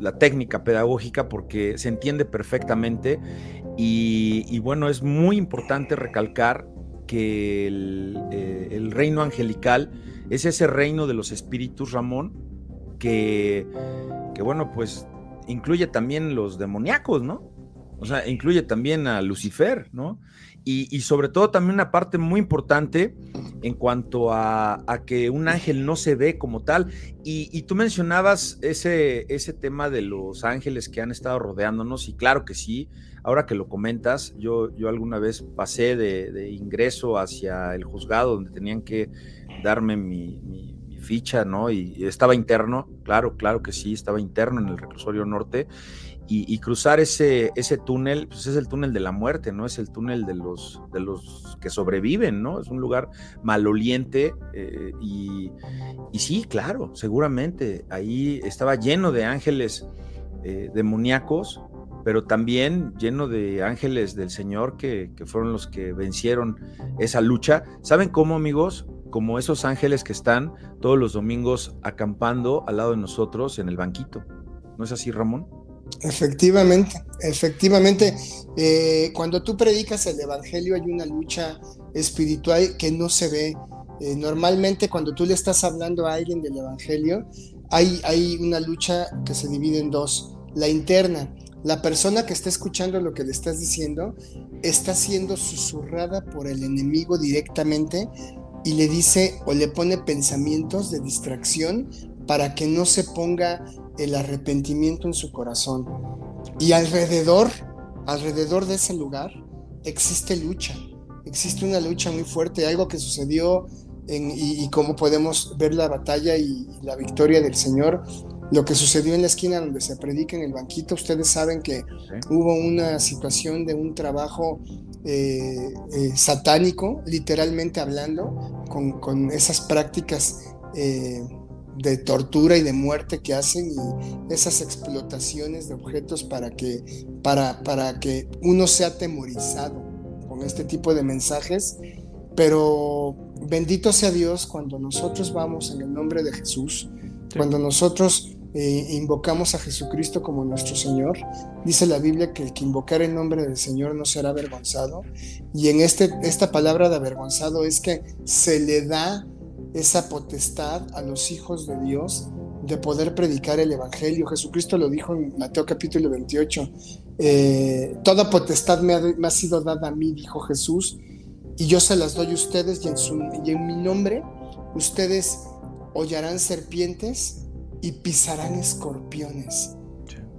la técnica pedagógica porque se entiende perfectamente y, bueno, es muy importante recalcar que el, reino angelical es ese reino de los espíritus, Ramón, que, que bueno, pues incluye también los demoníacos, ¿no? O sea, incluye también a Lucifer, ¿no? Y, sobre todo también una parte muy importante en cuanto a, que un ángel no se ve como tal. Y, tú mencionabas ese, ese tema de los ángeles que han estado rodeándonos, y claro que sí, ahora que lo comentas, yo, yo alguna vez pasé de, ingreso hacia el juzgado donde tenían que darme mi, mi ficha, ¿no? Y estaba interno, claro, claro que sí, estaba interno en el reclusorio norte y, cruzar ese, ese túnel, pues es el túnel de la muerte, ¿no? Es el túnel de los, de los que sobreviven, ¿no? Es un lugar maloliente eh, y, y, sí, claro, seguramente ahí estaba lleno de ángeles eh, demoníacos, pero también lleno de ángeles del Señor que, que fueron los que vencieron esa lucha. ¿Saben cómo, amigos? Como esos ángeles que están todos los domingos acampando al lado de nosotros en el banquito. ¿No es así, Ramón? Efectivamente, efectivamente. Eh, cuando tú predicas el Evangelio hay una lucha espiritual que no se ve. Eh, normalmente cuando tú le estás hablando a alguien del Evangelio, hay, hay una lucha que se divide en dos. La interna, la persona que está escuchando lo que le estás diciendo está siendo susurrada por el enemigo directamente y le dice o le pone pensamientos de distracción para que no se ponga el arrepentimiento en su corazón. Y alrededor, alrededor de ese lugar, existe lucha. Existe una lucha muy fuerte, algo que sucedió en, y, cómo podemos ver la batalla y, la victoria del Señor. Lo que sucedió en la esquina donde se predica en el banquito, ustedes saben que hubo una situación de un trabajo eh, eh, satánico, literalmente hablando, con, con esas prácticas eh, de tortura y de muerte que hacen y esas explotaciones de objetos para que, para, para que uno sea atemorizado con este tipo de mensajes. Pero bendito sea Dios cuando nosotros vamos en el nombre de Jesús, cuando nosotros eh, invocamos a Jesucristo como nuestro Señor. Dice la Biblia que el que invocar el nombre del Señor no será avergonzado. Y en este, esta palabra de avergonzado es que se le da esa potestad a los hijos de Dios de poder predicar el Evangelio. Jesucristo lo dijo en Mateo capítulo 28. Eh, toda potestad me ha, sido dada a mí, dijo Jesús, y yo se las doy a ustedes y en, su, y en mi nombre ustedes hollarán serpientes y pisarán escorpiones.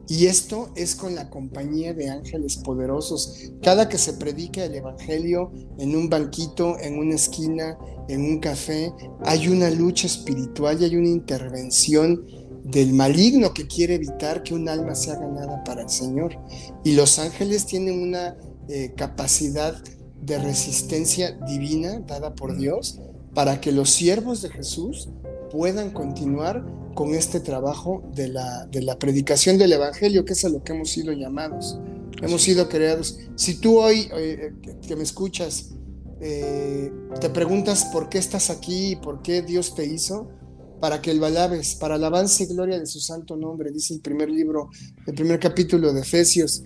Y esto es con la compañía de ángeles poderosos. Cada que se predica el Evangelio en un banquito, en una esquina, en un café, hay una lucha espiritual y hay una intervención del maligno que quiere evitar que un alma sea ganada para el Señor. Y los ángeles tienen una eh, capacidad de resistencia divina dada por Dios para que los siervos de Jesús puedan continuar con este trabajo de la, de la predicación del Evangelio, que es a lo que hemos sido llamados. Hemos sido creados. Si tú hoy, eh, que me escuchas, eh, te preguntas por qué estás aquí y por qué Dios te hizo, para que el alabes, para alabanza y gloria de su santo nombre, dice el primer libro, el primer capítulo de Efesios.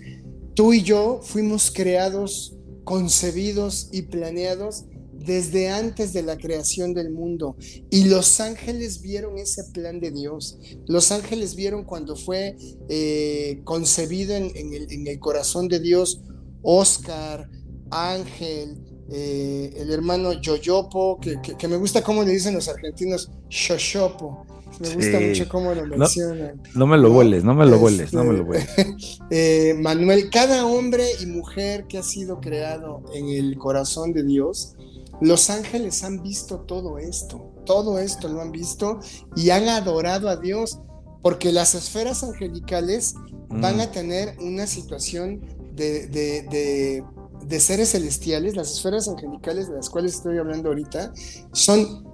Tú y yo fuimos creados, concebidos y planeados desde antes de la creación del mundo. Y los ángeles vieron ese plan de Dios. Los ángeles vieron cuando fue eh, concebido en, el, corazón de Dios Oscar, Ángel, eh, el hermano Yoyopo, que, me gusta cómo le dicen los argentinos, Shoshopo. Me gusta mucho cómo lo mencionan. No, me lo vueles, no me lo vueles, no me lo vueles. *laughs* Eh, Manuel, cada hombre y mujer que ha sido creado en el corazón de Dios, los ángeles han visto todo esto, todo esto lo han visto y han adorado a Dios, porque las esferas angelicales van a mm. tener una situación de, de, seres celestiales, las esferas angelicales de las cuales estoy hablando ahorita, son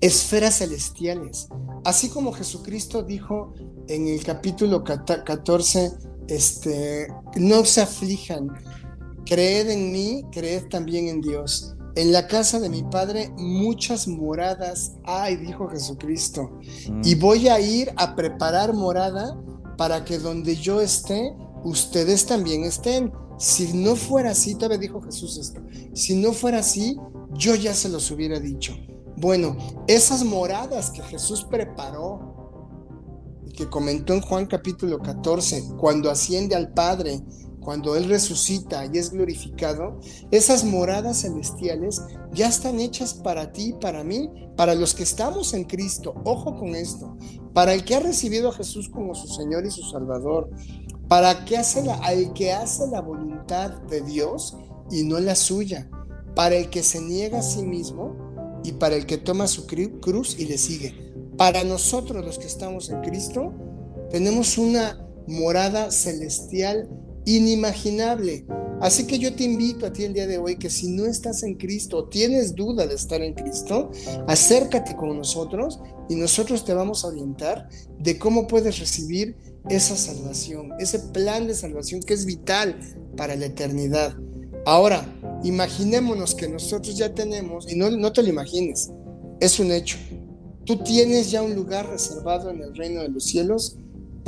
esferas celestiales. Así como Jesucristo dijo en el capítulo 14, este, no se aflijan, creed en mí, creed también en Dios. En la casa de mi padre muchas moradas hay, dijo Jesucristo. Mm. Y voy a ir a preparar morada para que donde yo esté, ustedes también estén. Si no fuera así, todavía dijo Jesús esto, si no fuera así, yo ya se los hubiera dicho. Bueno, esas moradas que Jesús preparó y que comentó en Juan capítulo 14, cuando asciende al Padre cuando Él resucita y es glorificado, esas moradas celestiales ya están hechas para ti, para mí, para los que estamos en Cristo. Ojo con esto. Para el que ha recibido a Jesús como su Señor y su Salvador. Para que hace la, al que hace la voluntad de Dios y no la suya. Para el que se niega a sí mismo y para el que toma su cruz y le sigue. Para nosotros los que estamos en Cristo, tenemos una morada celestial inimaginable. Así que yo te invito a ti el día de hoy que si no estás en Cristo, tienes duda de estar en Cristo, acércate con nosotros y nosotros te vamos a orientar de cómo puedes recibir esa salvación, ese plan de salvación que es vital para la eternidad. Ahora, imaginémonos que nosotros ya tenemos, y no, no te lo imagines, es un hecho. Tú tienes ya un lugar reservado en el reino de los cielos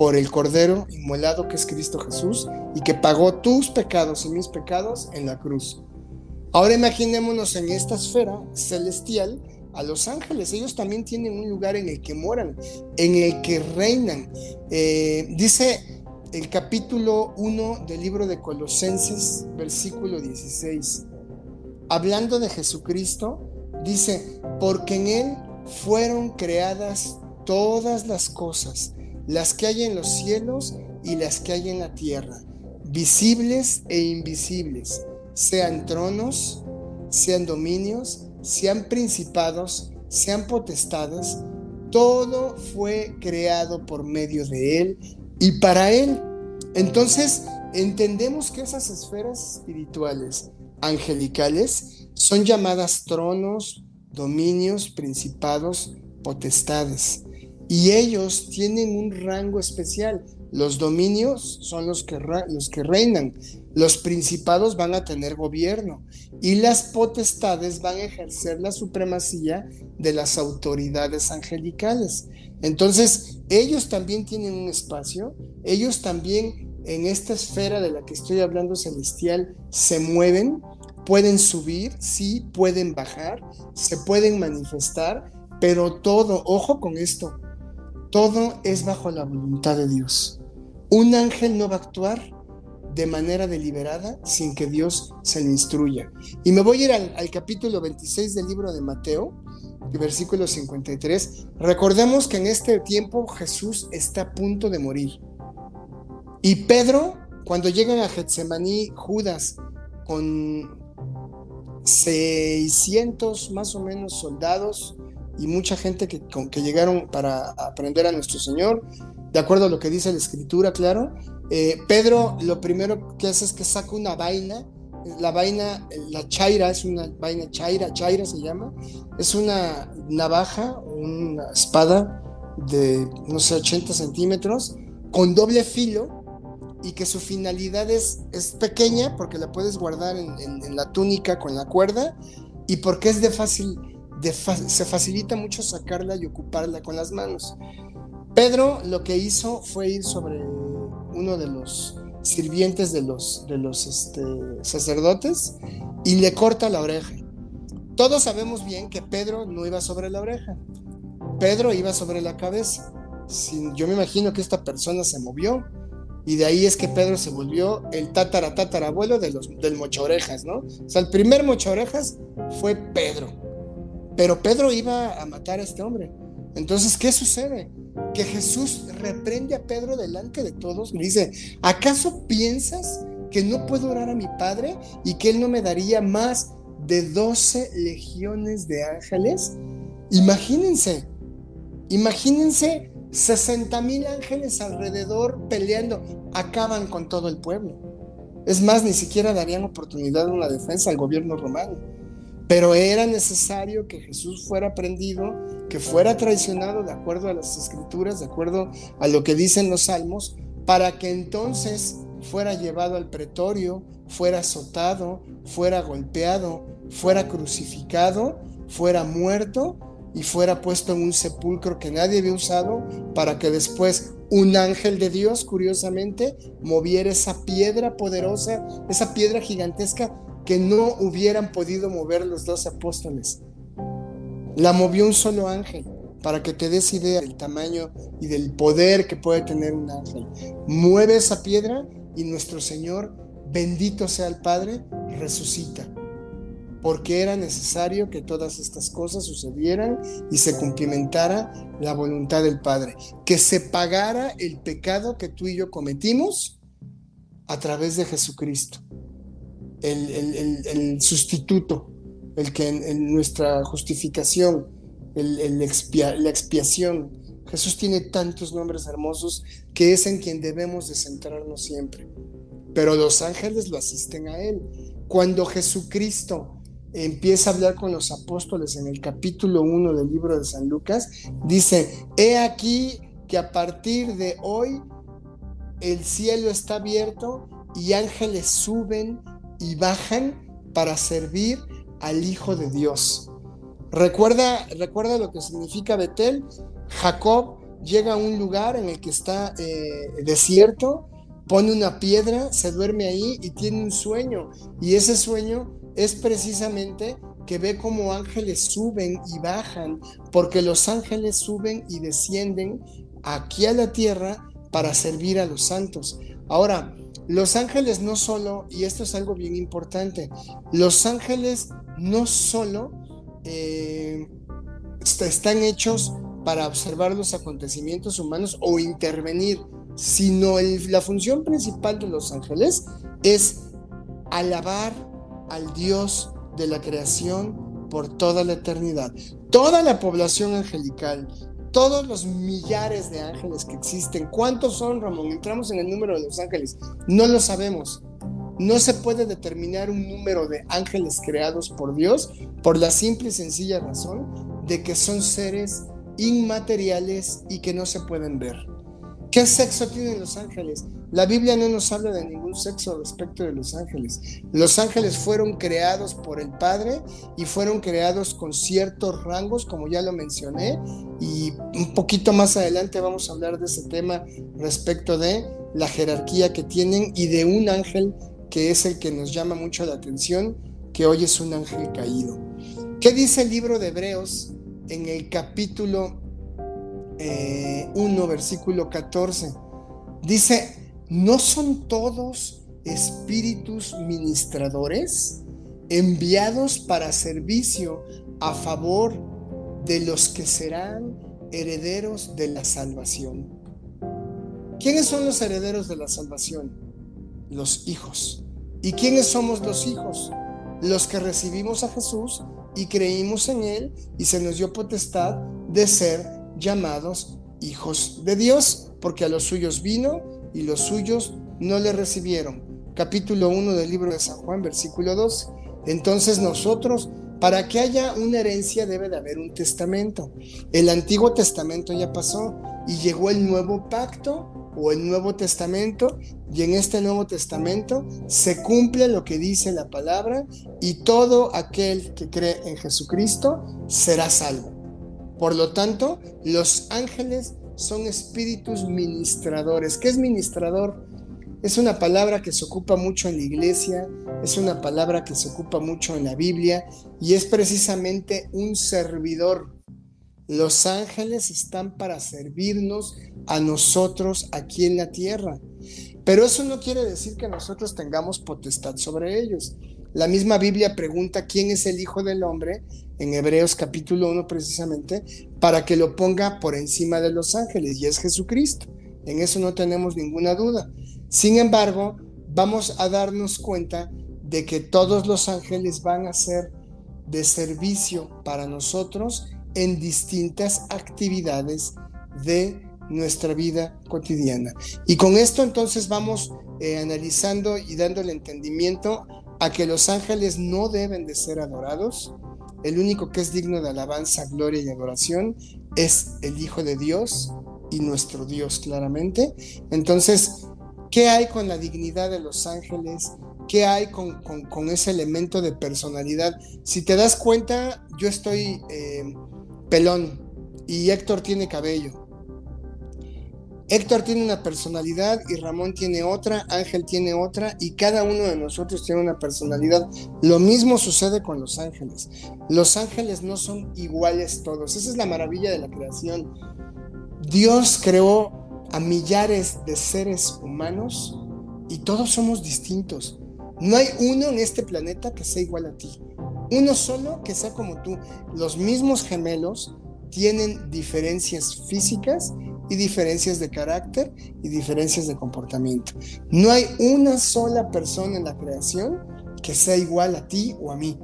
por el Cordero inmolado que es Cristo Jesús y que pagó tus pecados y mis pecados en la cruz. Ahora imaginémonos en esta esfera celestial a los ángeles. Ellos también tienen un lugar en el que moran, en el que reinan. Eh, dice el capítulo 1 del libro de Colosenses, versículo 16. Hablando de Jesucristo, dice, porque en Él fueron creadas todas las cosas las que hay en los cielos y las que hay en la tierra, visibles e invisibles, sean tronos, sean dominios, sean principados, sean potestades, todo fue creado por medio de Él y para Él. Entonces, entendemos que esas esferas espirituales angelicales son llamadas tronos, dominios, principados, potestades y ellos tienen un rango especial. Los dominios son los que, los que reinan, los principados van a tener gobierno y las potestades van a ejercer la supremacía de las autoridades angelicales. Entonces, ellos también tienen un espacio, ellos también en esta esfera de la que estoy hablando celestial se mueven, pueden subir, sí, pueden bajar, se pueden manifestar, pero todo, ojo con esto, todo es bajo la voluntad de Dios. Un ángel no va a actuar de manera deliberada sin que Dios se le instruya. Y me voy a ir al, capítulo 26 del libro de Mateo, versículo 53. Recordemos que en este tiempo Jesús está a punto de morir. Y Pedro, cuando llegan a Getsemaní, Judas, con 600 más o menos soldados y mucha gente que, que llegaron para aprender a nuestro Señor, de acuerdo a lo que dice la escritura, claro. Eh, Pedro lo primero que hace es que saca una vaina, la vaina, la chaira, es una vaina chaira, chaira se llama, es una navaja, una espada de, no sé, 80 centímetros, con doble filo, y que su finalidad es, es pequeña porque la puedes guardar en, la túnica con la cuerda, y porque es de fácil, se facilita mucho sacarla y ocuparla con las manos. Pedro lo que hizo fue ir sobre uno de los sirvientes de los, de los este, sacerdotes y le corta la oreja. Todos sabemos bien que Pedro no iba sobre la oreja, Pedro iba sobre la cabeza. yo me imagino que esta persona se movió y de ahí es que Pedro se volvió el tatara tatarabuelo de los, del mocha orejas, ¿no? O sea, el primer mocha orejas fue Pedro, pero Pedro iba a matar a este hombre. Entonces, ¿qué sucede? Que Jesús reprende a Pedro delante de todos. Le dice, ¿acaso piensas que no puedo orar a mi Padre y que Él no me daría más de 12 legiones de ángeles? Imagínense, imagínense 60 mil ángeles alrededor peleando. Acaban con todo el pueblo. Es más, ni siquiera darían oportunidad de una defensa al gobierno romano. Pero era necesario que Jesús fuera prendido, que fuera traicionado de acuerdo a las escrituras, de acuerdo a lo que dicen los salmos, para que entonces fuera llevado al pretorio, fuera azotado, fuera golpeado, fuera crucificado, fuera muerto y fuera puesto en un sepulcro que nadie había usado para que después un ángel de Dios, curiosamente, moviera esa piedra poderosa, esa piedra gigantesca que no hubieran podido mover los dos apóstoles. La movió un solo ángel para que te des idea del tamaño y del poder que puede tener un ángel. Mueve esa piedra y nuestro Señor, bendito sea el Padre, resucita. Porque era necesario que todas estas cosas sucedieran y se cumplimentara la voluntad del Padre. Que se pagara el pecado que tú y yo cometimos a través de Jesucristo el, sustituto, el que en, nuestra justificación, la expiación. Jesús tiene tantos nombres hermosos que es en quien debemos de centrarnos siempre. Pero los ángeles lo asisten a Él. Cuando Jesucristo empieza a hablar con los apóstoles en el capítulo 1 del libro de San Lucas, dice, he aquí que a partir de hoy el cielo está abierto y ángeles suben y bajan para servir al Hijo de Dios. Recuerda, recuerda lo que significa Betel. Jacob llega a un lugar en el que está eh, desierto, pone una piedra, se duerme ahí y tiene un sueño. Y ese sueño es precisamente que ve como ángeles suben y bajan, porque los ángeles suben y descienden aquí a la tierra para servir a los santos. Ahora, los ángeles no solo, y esto es algo bien importante, los ángeles no solo eh, están hechos para observar los acontecimientos humanos o intervenir, sino la función principal de los ángeles es alabar al Dios de la creación por toda la eternidad. Toda la población angelical, todos los millares de ángeles que existen. ¿Cuántos son, Ramón? Entramos en el número de los ángeles. No lo sabemos. No se puede determinar un número de ángeles creados por Dios por la simple y sencilla razón de que son seres inmateriales y que no se pueden ver. ¿Qué sexo tienen los ángeles? La Biblia no nos habla de ningún sexo respecto de los ángeles. Los ángeles fueron creados por el Padre y fueron creados con ciertos rangos, como ya lo mencioné, y un poquito más adelante vamos a hablar de ese tema respecto de la jerarquía que tienen y de un ángel que es el que nos llama mucho la atención, que hoy es un ángel caído. ¿Qué dice el libro de Hebreos en el capítulo 1, eh, versículo 14? Dice, ¿no son todos espíritus ministradores enviados para servicio a favor de los que serán herederos de la salvación. ¿Quiénes son los herederos de la salvación? Los hijos. ¿Y quiénes somos los hijos? Los que recibimos a Jesús y creímos en Él y se nos dio potestad de ser llamados hijos de Dios, porque a los suyos vino y los suyos no le recibieron. Capítulo 1 del libro de San Juan, versículo 2. Entonces nosotros, para que haya una herencia debe de haber un testamento. El Antiguo Testamento ya pasó y llegó el nuevo pacto o el Nuevo Testamento y en este Nuevo Testamento se cumple lo que dice la palabra y todo aquel que cree en Jesucristo será salvo. Por lo tanto, los ángeles son espíritus ministradores. ¿Qué es ministrador? Es una palabra que se ocupa mucho en la iglesia, es una palabra que se ocupa mucho en la Biblia y es precisamente un servidor. Los ángeles están para servirnos a nosotros aquí en la tierra. Pero eso no quiere decir que nosotros tengamos potestad sobre ellos. La misma Biblia pregunta quién es el Hijo del Hombre en Hebreos capítulo 1 precisamente para que lo ponga por encima de los ángeles y es Jesucristo. En eso no tenemos ninguna duda. Sin embargo, vamos a darnos cuenta de que todos los ángeles van a ser de servicio para nosotros en distintas actividades de nuestra vida cotidiana. Y con esto entonces vamos eh, analizando y dando el entendimiento a que los ángeles no deben de ser adorados. El único que es digno de alabanza, gloria y adoración es el Hijo de Dios y nuestro Dios claramente. Entonces, ¿Qué hay con la dignidad de los ángeles? ¿Qué hay con, ese elemento de personalidad? Si te das cuenta, yo estoy eh, pelón y Héctor tiene cabello. Héctor tiene una personalidad y Ramón tiene otra, Ángel tiene otra y cada uno de nosotros tiene una personalidad. Lo mismo sucede con los ángeles. Los ángeles no son iguales todos. Esa es la maravilla de la creación. Dios creó a millares de seres humanos y todos somos distintos. No hay uno en este planeta que sea igual a ti. Uno solo que sea como tú. Los mismos gemelos tienen diferencias físicas y diferencias de carácter y diferencias de comportamiento. No hay una sola persona en la creación que sea igual a ti o a mí.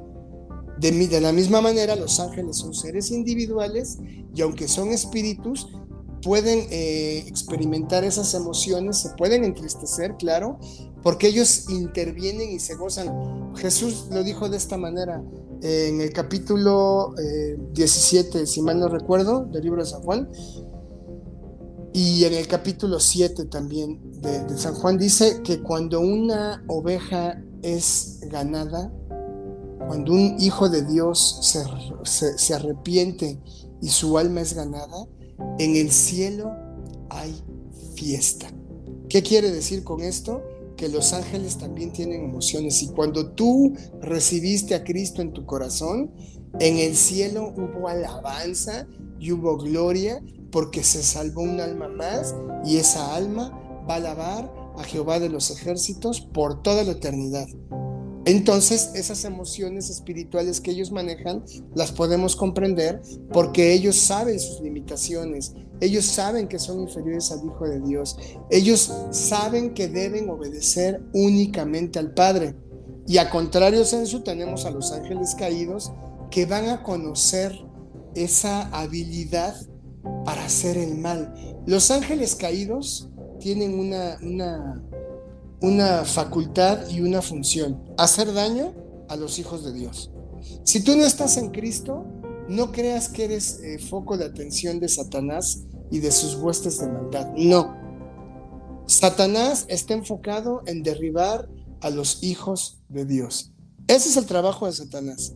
De, de la misma manera, los ángeles son seres individuales y aunque son espíritus, pueden eh, experimentar esas emociones, se pueden entristecer, claro, porque ellos intervienen y se gozan. Jesús lo dijo de esta manera eh, en el capítulo 17, eh, si mal no recuerdo, del libro de San Juan, y en el capítulo 7 también de, San Juan dice que cuando una oveja es ganada, cuando un hijo de Dios se arrepiente y su alma es ganada, en el cielo hay fiesta. ¿Qué quiere decir con esto? Que los ángeles también tienen emociones y cuando tú recibiste a Cristo en tu corazón, en el cielo hubo alabanza y hubo gloria porque se salvó un alma más y esa alma va a alabar a Jehová de los ejércitos por toda la eternidad. Entonces, esas emociones espirituales que ellos manejan las podemos comprender porque ellos saben sus limitaciones, ellos saben que son inferiores al Hijo de Dios, ellos saben que deben obedecer únicamente al Padre. Y a contrario censo tenemos a los ángeles caídos que van a conocer esa habilidad para hacer el mal. Los ángeles caídos tienen una, una facultad y una función, hacer daño a los hijos de Dios. Si tú no estás en Cristo, no creas que eres eh, foco de atención de Satanás y de sus huestes de maldad. No. Satanás está enfocado en derribar a los hijos de Dios. Ese es el trabajo de Satanás.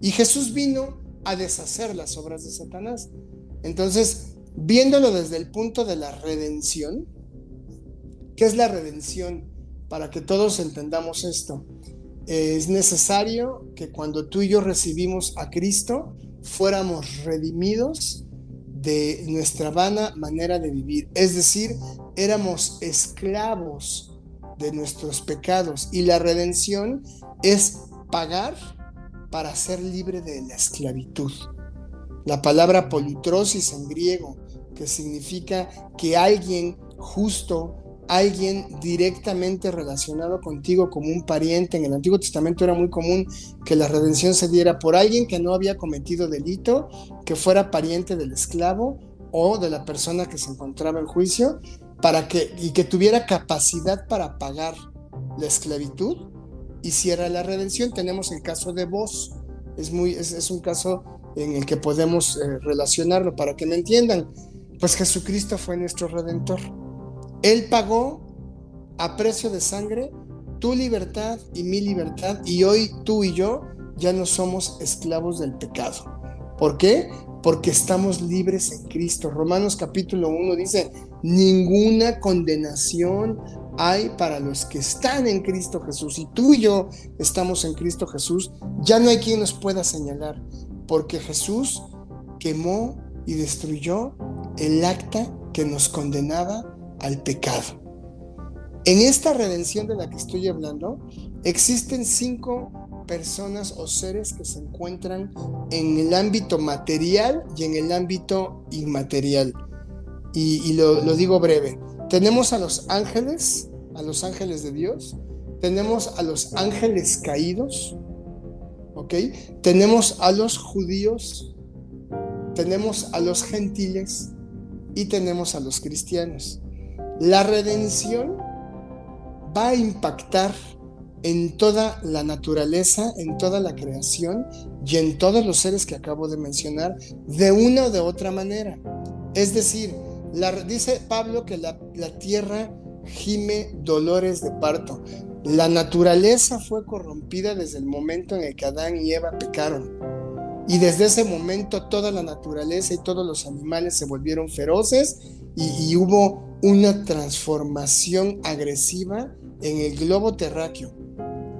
Y Jesús vino a deshacer las obras de Satanás. Entonces, viéndolo desde el punto de la redención, ¿qué es la redención? para que todos entendamos esto. Es necesario que cuando tú y yo recibimos a Cristo, fuéramos redimidos de nuestra vana manera de vivir. Es decir, éramos esclavos de nuestros pecados y la redención es pagar para ser libre de la esclavitud. La palabra politrosis en griego, que significa que alguien justo, alguien directamente relacionado contigo como un pariente, en el Antiguo Testamento era muy común que la redención se diera por alguien que no había cometido delito, que fuera pariente del esclavo o de la persona que se encontraba en juicio, para que, y que tuviera capacidad para pagar la esclavitud, hiciera la redención. Tenemos el caso de vos, es, muy, es, un caso en el que podemos eh, relacionarlo para que me entiendan. Pues Jesucristo fue nuestro redentor. Él pagó a precio de sangre tu libertad y mi libertad y hoy tú y yo ya no somos esclavos del pecado. ¿Por qué? Porque estamos libres en Cristo. Romanos capítulo 1 dice, ninguna condenación hay para los que están en Cristo Jesús. Y tú y yo estamos en Cristo Jesús, ya no hay quien nos pueda señalar, porque Jesús quemó y destruyó el acta que nos condenaba al pecado. En esta redención de la que estoy hablando, existen cinco personas o seres que se encuentran en el ámbito material y en el ámbito inmaterial. Y, lo, digo breve. Tenemos a los ángeles, a los ángeles de Dios. Tenemos a los ángeles caídos. Tenemos a los judíos. Tenemos a los gentiles. Y tenemos a los cristianos. La redención va a impactar en toda la naturaleza, en toda la creación y en todos los seres que acabo de mencionar de una o de otra manera. Es decir, dice Pablo que la, la tierra gime dolores de parto. La naturaleza fue corrompida desde el momento en el que Adán y Eva pecaron. Y desde ese momento toda la naturaleza y todos los animales se volvieron feroces y, hubo una transformación agresiva en el globo terráqueo.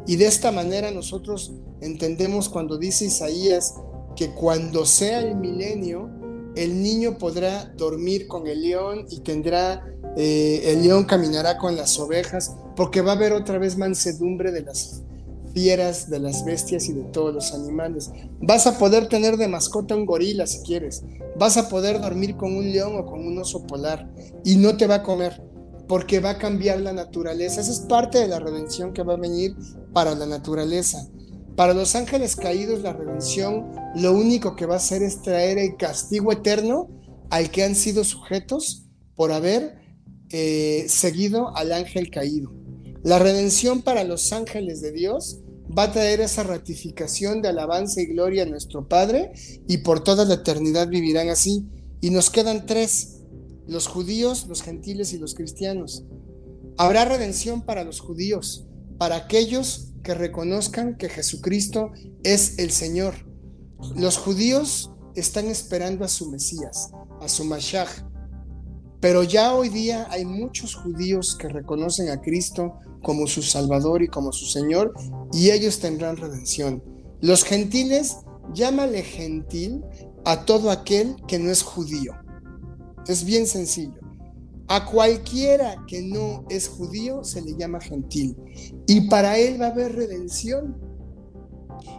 Y de esta manera nosotros entendemos cuando dice Isaías que cuando sea el milenio, el niño podrá dormir con el león y tendrá, eh, el león caminará con las ovejas, porque va a haber otra vez mansedumbre de las fieras, de las bestias y de todos los animales. Vas a poder tener de mascota un gorila si quieres. Vas a poder dormir con un león o con un oso polar y no te va a comer porque va a cambiar la naturaleza. Esa es parte de la redención que va a venir para la naturaleza. Para los ángeles caídos, la redención lo único que va a hacer es traer el castigo eterno al que han sido sujetos por haber eh, seguido al ángel caído. La redención para los ángeles de Dios va a traer esa ratificación de alabanza y gloria a nuestro Padre y por toda la eternidad vivirán así. Y nos quedan tres, los judíos, los gentiles y los cristianos. Habrá redención para los judíos, para aquellos que reconozcan que Jesucristo es el Señor. Los judíos están esperando a su Mesías, a su Mashiach. Pero ya hoy día hay muchos judíos que reconocen a Cristo como su Salvador y como su Señor, y ellos tendrán redención. Los gentiles, llámale gentil a todo aquel que no es judío. Es bien sencillo. A cualquiera que no es judío se le llama gentil. Y para él va a haber redención.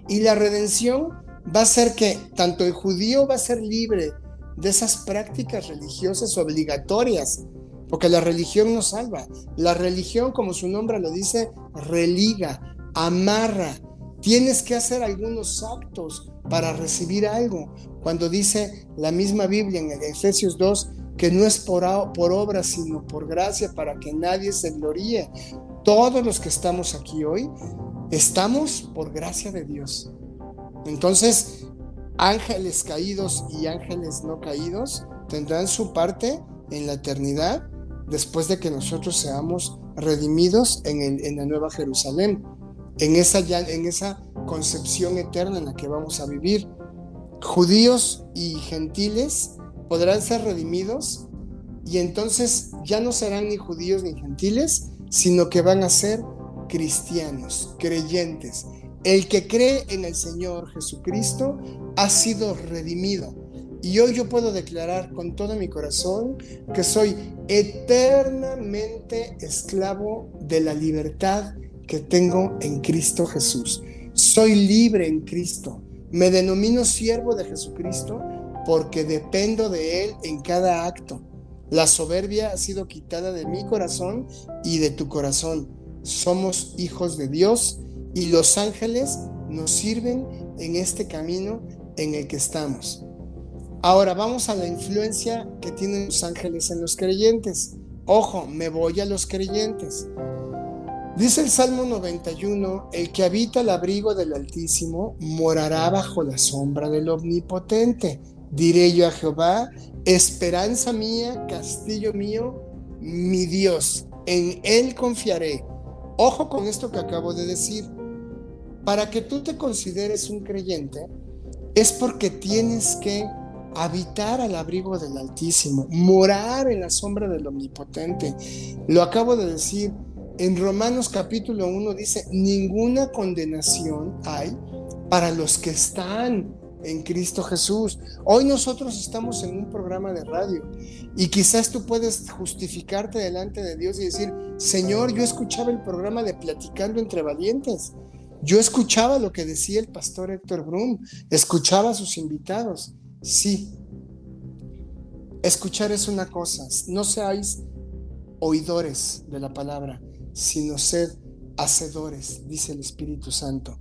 Y la redención va a ser que tanto el judío va a ser libre de esas prácticas religiosas obligatorias, porque la religión no salva. La religión, como su nombre lo dice, religa, amarra. Tienes que hacer algunos actos para recibir algo. Cuando dice la misma Biblia en el Efesios 2 que no es por, por obra, sino por gracia, para que nadie se gloríe. Todos los que estamos aquí hoy, estamos por gracia de Dios. Entonces, ángeles caídos y ángeles no caídos tendrán su parte en la eternidad después de que nosotros seamos redimidos en, la nueva Jerusalén en esa, en esa concepción eterna en la que vamos a vivir. Judíos y gentiles podrán ser redimidos y entonces ya no serán ni judíos ni gentiles, sino que van a ser cristianos, creyentes. El que cree en el Señor Jesucristo ha sido redimido. Y hoy yo puedo declarar con todo mi corazón que soy eternamente esclavo de la libertad que tengo en Cristo Jesús. Soy libre en Cristo. Me denomino siervo de Jesucristo porque dependo de Él en cada acto. La soberbia ha sido quitada de mi corazón y de tu corazón. Somos hijos de Dios y los ángeles nos sirven en este camino en el que estamos. Ahora vamos a la influencia que tienen los ángeles en los creyentes. Ojo, me voy a los creyentes. Dice el Salmo 91, el que habita el abrigo del Altísimo morará bajo la sombra del Omnipotente. Diré yo a Jehová, esperanza mía, castillo mío, mi Dios, en Él confiaré. Ojo con esto que acabo de decir. Para que tú te consideres un creyente, es porque tienes que habitar al abrigo del Altísimo, morar en la sombra del Omnipotente. Lo acabo de decir, en Romanos capítulo 1 dice, ninguna condenación hay para los que están en Cristo Jesús. Hoy nosotros estamos en un programa de radio y quizás tú puedes justificarte delante de Dios y decir, Señor, yo escuchaba el programa de Platicando entre Valientes. Yo escuchaba lo que decía el pastor Héctor Brum, escuchaba a sus invitados. Sí, escuchar es una cosa, no seáis oidores de la palabra, sino sed hacedores, dice el Espíritu Santo.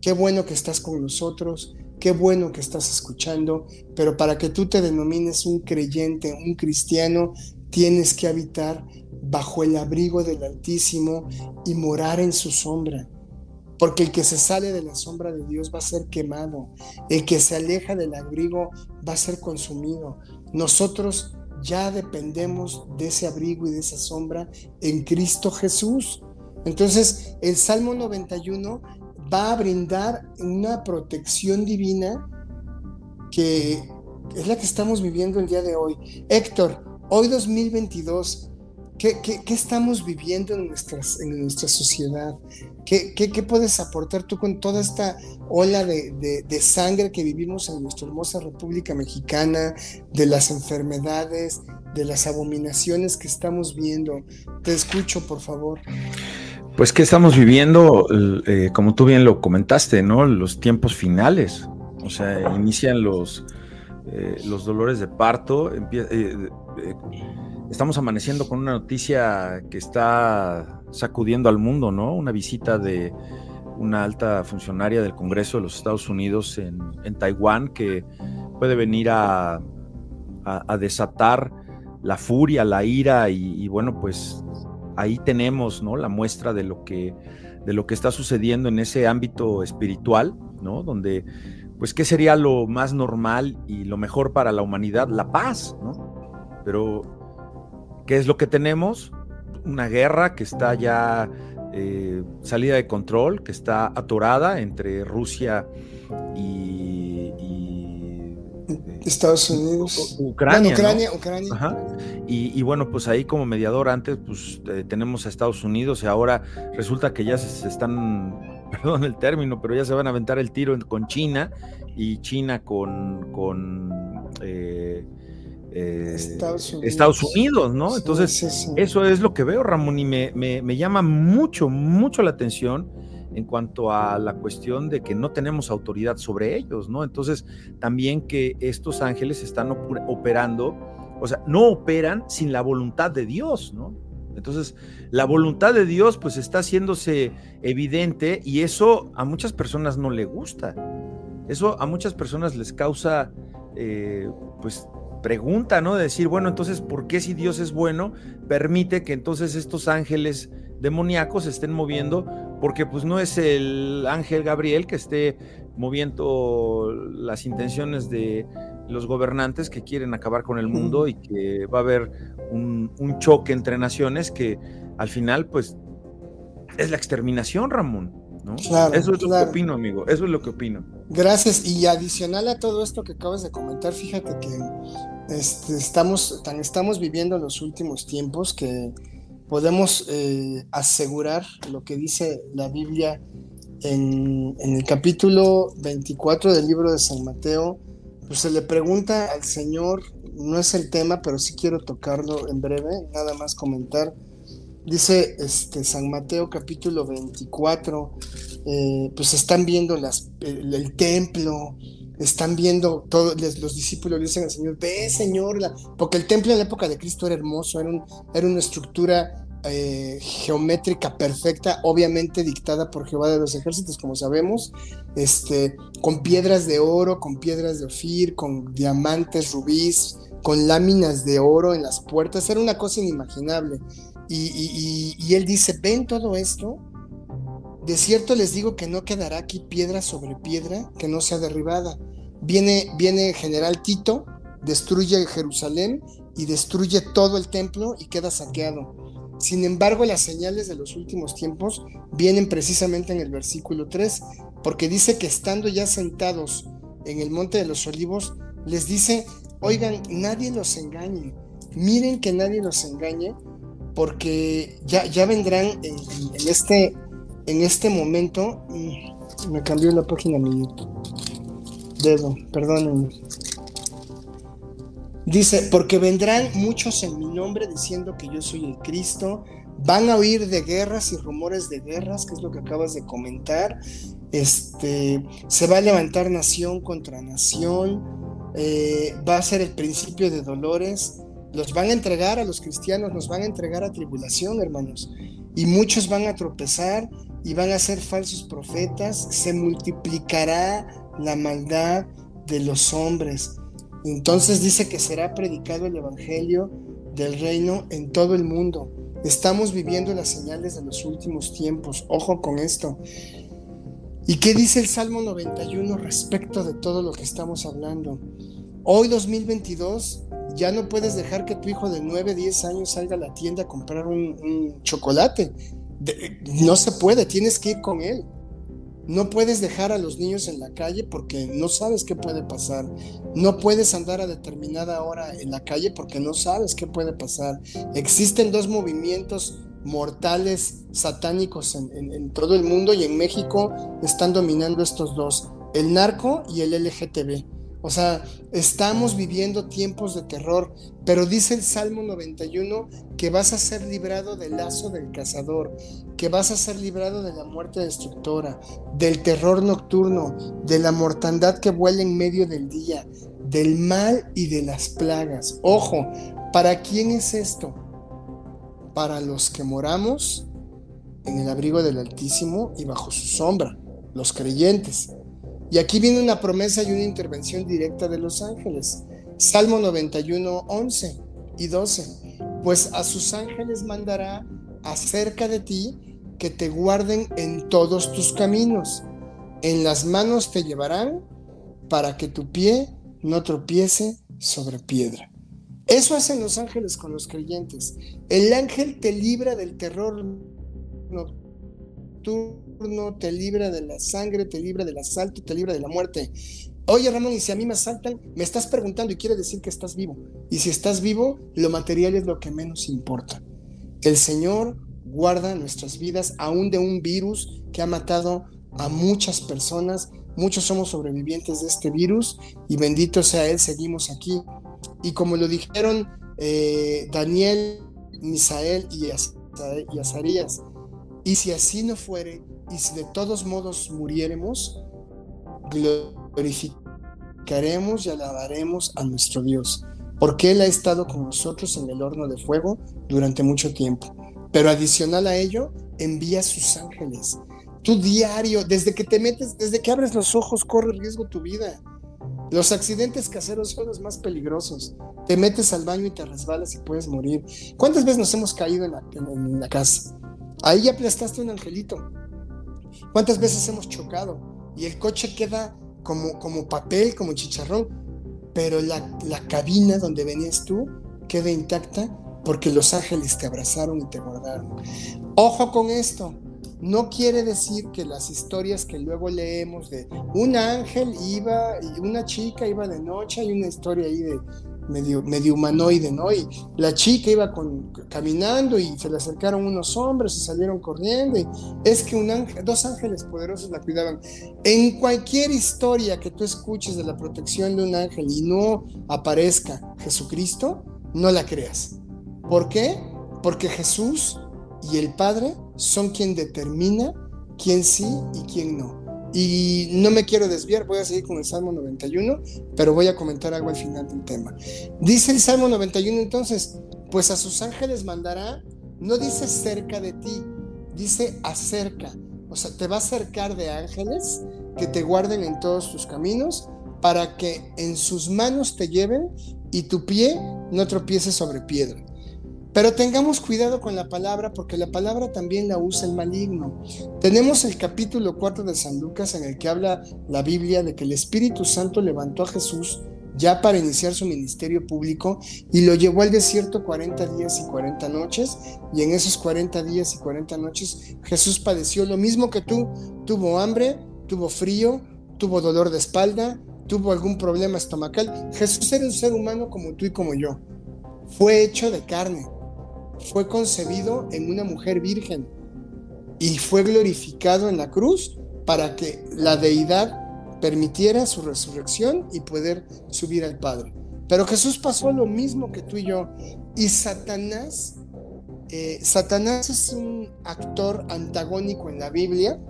Qué bueno que estás con nosotros, qué bueno que estás escuchando, pero para que tú te denomines un creyente, un cristiano, tienes que habitar bajo el abrigo del Altísimo y morar en su sombra. Porque el que se sale de la sombra de Dios va a ser quemado. El que se aleja del abrigo va a ser consumido. Nosotros ya dependemos de ese abrigo y de esa sombra en Cristo Jesús. Entonces, el Salmo 91 va a brindar una protección divina que es la que estamos viviendo el día de hoy. Héctor, hoy 2022, ¿qué, estamos viviendo en, nuestras, en nuestra sociedad? ¿Qué, puedes aportar tú con toda esta ola de, sangre que vivimos en nuestra hermosa República Mexicana, de las enfermedades, de las abominaciones que estamos viendo? Te escucho, por favor. Pues que estamos viviendo, eh, como tú bien lo comentaste, ¿no? Los tiempos finales. O sea, inician los, eh, los dolores de parto. Eh, estamos amaneciendo con una noticia que está sacudiendo al mundo, ¿no? Una visita de una alta funcionaria del Congreso de los Estados Unidos en, Taiwán que puede venir a, desatar la furia, la ira y, bueno, pues ahí tenemos, ¿no? La muestra de lo que de lo que está sucediendo en ese ámbito espiritual, ¿no? Donde, pues, ¿qué sería lo más normal y lo mejor para la humanidad? La paz, ¿no? Pero, ¿qué es lo que tenemos? Una guerra que está ya eh, salida de control, que está atorada entre Rusia y, eh, Estados Unidos, Ucrania, Ucrania, Y, bueno, pues ahí como mediador antes, pues eh, tenemos a Estados Unidos y ahora resulta que ya se, están, *laughs* perdón el término, pero ya se van a aventar el tiro con China y China con, con eh, Estados, Unidos. ¿no? Entonces, eso es lo que veo, Ramón, y me, llama mucho, mucho la atención en cuanto a la cuestión de que no tenemos autoridad sobre ellos, ¿no? Entonces, también que estos ángeles están operando, o sea, no operan sin la voluntad de Dios, ¿no? Entonces, la voluntad de Dios pues está haciéndose evidente y eso a muchas personas no le gusta. Eso a muchas personas les causa eh, pues pregunta, ¿no? De decir, bueno, entonces, ¿por qué si Dios es bueno, permite que entonces estos ángeles demoníacos se estén moviendo? Porque pues no es el ángel Gabriel que esté moviendo las intenciones de los gobernantes que quieren acabar con el mundo y que va a haber un, choque entre naciones que al final, pues, es la exterminación, Ramón. ¿No? Claro, Eso es lo que opino, amigo. Eso es lo que opino. Gracias. Y adicional a todo esto que acabas de comentar, fíjate que este, estamos, tan estamos viviendo los últimos tiempos que podemos eh, asegurar lo que dice la Biblia en, el capítulo 24 del libro de San Mateo, pues se le pregunta al Señor, no es el tema, pero sí quiero tocarlo en breve, nada más comentar. Dice este, San Mateo capítulo 24, eh, pues están viendo el, templo, están viendo, todos los discípulos dicen al Señor, ve Señor, porque el templo en la época de Cristo era hermoso, era, era una estructura eh, geométrica perfecta, obviamente dictada por Jehová de los ejércitos, como sabemos, este, con piedras de oro, con piedras de ofir, con diamantes, rubíes, con láminas de oro en las puertas, era una cosa inimaginable. Y, él dice, ven todo esto, de cierto les digo que no quedará aquí piedra sobre piedra que no sea derribada. Viene, viene general Tito, destruye Jerusalén y destruye todo el templo y queda saqueado. Sin embargo, las señales de los últimos tiempos vienen precisamente en el versículo 3, porque dice que estando ya sentados en el monte de los olivos, les dice, oigan, nadie los engañe, miren que nadie los engañe, porque ya, ya vendrán en, este, en este momento, mm, me cambió la página mi dedo, perdónenme. Dice, porque vendrán muchos en mi nombre diciendo que yo soy el Cristo, van a oír de guerras y rumores de guerras, que es lo que acabas de comentar, este, se va a levantar nación contra nación, eh, va a ser el principio de dolores, los van a entregar a los cristianos, nos van a entregar a tribulación, hermanos, y muchos van a tropezar y van a ser falsos profetas, se multiplicará la maldad de los hombres entonces dice que será predicado el Evangelio del reino en todo el mundo. Estamos viviendo las señales de los últimos tiempos. Ojo con esto. ¿Y qué dice el Salmo 91 respecto de todo lo que estamos hablando? Hoy 2022 ya no puedes dejar que tu hijo de 9, 10 años salga a la tienda a comprar un, chocolate. no se puede, tienes que ir con él. No puedes dejar a los niños en la calle porque no sabes qué puede pasar. No puedes andar a determinada hora en la calle porque no sabes qué puede pasar. Existen dos movimientos mortales satánicos en, todo el mundo y en México están dominando estos dos, el narco y el LGTB. O sea, estamos viviendo tiempos de terror, pero dice el Salmo 91 que vas a ser librado del lazo del cazador, que vas a ser librado de la muerte destructora, del terror nocturno, de la mortandad que vuela en medio del día, del mal y de las plagas. Ojo, ¿para quién es esto? Para los que moramos en el abrigo del Altísimo y bajo su sombra, los creyentes. Y aquí viene una promesa y una intervención directa de los ángeles. Salmo 91, 11 y 12. Pues a sus ángeles mandará acerca de ti que te guarden en todos tus caminos. En las manos te llevarán para que tu pie no tropiece sobre piedra. Eso hacen los ángeles con los creyentes. El ángel te libra del terror te libra de la sangre, te libra del asalto, te libra de la muerte. Oye, Ramón, y si a mí me asaltan, me estás preguntando y quiere decir que estás vivo. Y si estás vivo, lo material es lo que menos importa. El Señor guarda nuestras vidas aún de un virus que ha matado a muchas personas. Muchos somos sobrevivientes de este virus y bendito sea Él, seguimos aquí. Y como lo dijeron eh, Daniel, Misael y Azarías, y si así no fuere, y si de todos modos muriéremos, glorificaremos y alabaremos a nuestro Dios, porque Él ha estado con nosotros en el horno de fuego durante mucho tiempo. Pero adicional a ello, envía sus ángeles. Tu diario, desde que te metes, desde que abres los ojos, corre riesgo tu vida. Los accidentes caseros son los más peligrosos. Te metes al baño y te resbalas y puedes morir. ¿Cuántas veces nos hemos caído en la, en la casa? Ahí aplastaste un angelito. ¿Cuántas veces hemos chocado? Y el coche queda como, como papel, como chicharrón, pero la, la cabina donde venías tú queda intacta porque los ángeles te abrazaron y te guardaron. Ojo con esto, no quiere decir que las historias que luego leemos de un ángel iba y una chica iba de noche, hay una historia ahí de medio, humanoide, ¿no? Y la chica iba con, caminando y se le acercaron unos hombres y salieron corriendo. Y es que dos ángeles poderosos la cuidaban. En cualquier historia que tú escuches de la protección de un ángel y no aparezca Jesucristo, no la creas. ¿Por qué? Porque Jesús y el Padre son quien determina quién sí y quién no. Y no me quiero desviar, voy a seguir con el Salmo 91, pero voy a comentar algo al final del tema. Dice el Salmo 91 entonces, pues a sus ángeles mandará, no dice cerca de ti, dice acerca. O sea, te va a acercar de ángeles que te guarden en todos tus caminos para que en sus manos te lleven y tu pie no tropiece sobre piedra. Pero tengamos cuidado con la palabra porque la palabra también la usa el maligno. Tenemos el capítulo 4 de San Lucas en el que habla la Biblia de que el Espíritu Santo levantó a Jesús ya para iniciar su ministerio público y lo llevó al desierto 40 días y 40 noches y en esos 40 días y 40 noches Jesús padeció lo mismo que tú, tuvo hambre, tuvo frío, tuvo dolor de espalda, tuvo algún problema estomacal. Jesús era un ser humano como tú y como yo. Fue hecho de carne, fue concebido en una mujer virgen y fue glorificado en la cruz para que la deidad permitiera su resurrección y poder subir al Padre. Pero Jesús pasó lo mismo que tú y yo. Y Satanás, eh, Satanás es un actor antagónico en la Biblia,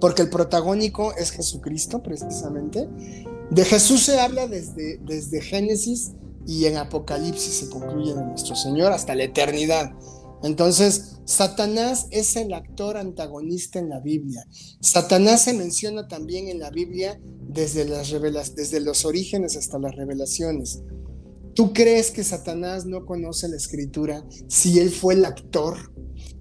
porque el protagónico es Jesucristo, precisamente. De Jesús se habla desde, desde Génesis y en Apocalipsis se concluye en nuestro Señor hasta la eternidad. Entonces, Satanás es el actor antagonista en la Biblia. Satanás se menciona también en la Biblia desde, las revelas desde los orígenes hasta las revelaciones. ¿Tú crees que Satanás no conoce la escritura si él fue el actor?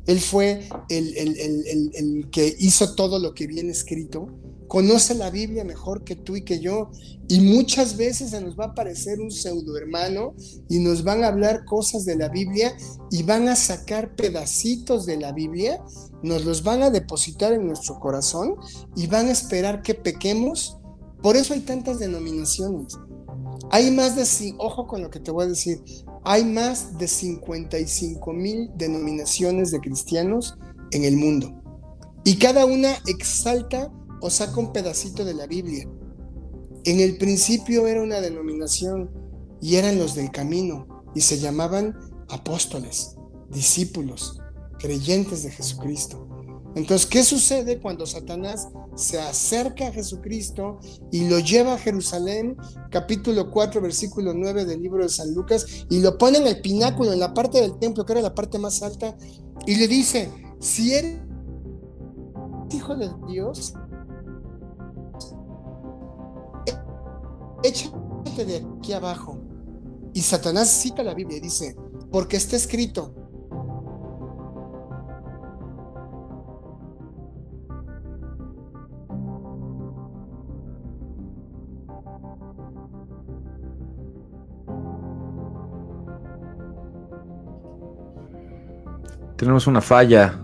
Él fue el, el que hizo todo lo que viene escrito conoce la Biblia mejor que tú y que yo. Y muchas veces se nos va a aparecer un pseudo hermano y nos van a hablar cosas de la Biblia y van a sacar pedacitos de la Biblia, nos los van a depositar en nuestro corazón y van a esperar que pequemos. Por eso hay tantas denominaciones. Hay más de, ojo con lo que te voy a decir, hay más de 55 mil denominaciones de cristianos en el mundo. Y cada una exalta o saca un pedacito de la Biblia. En el principio era una denominación y eran los del camino y se llamaban apóstoles, discípulos, creyentes de Jesucristo. Entonces, ¿qué sucede cuando Satanás se acerca a Jesucristo y lo lleva a Jerusalén, capítulo 4, versículo 9 del libro de San Lucas, y lo pone en el pináculo, en la parte del templo, que era la parte más alta, y le dice, si eres hijo de Dios, échate de aquí abajo. Y Satanás cita la Biblia y dice, porque está escrito. Tenemos una falla,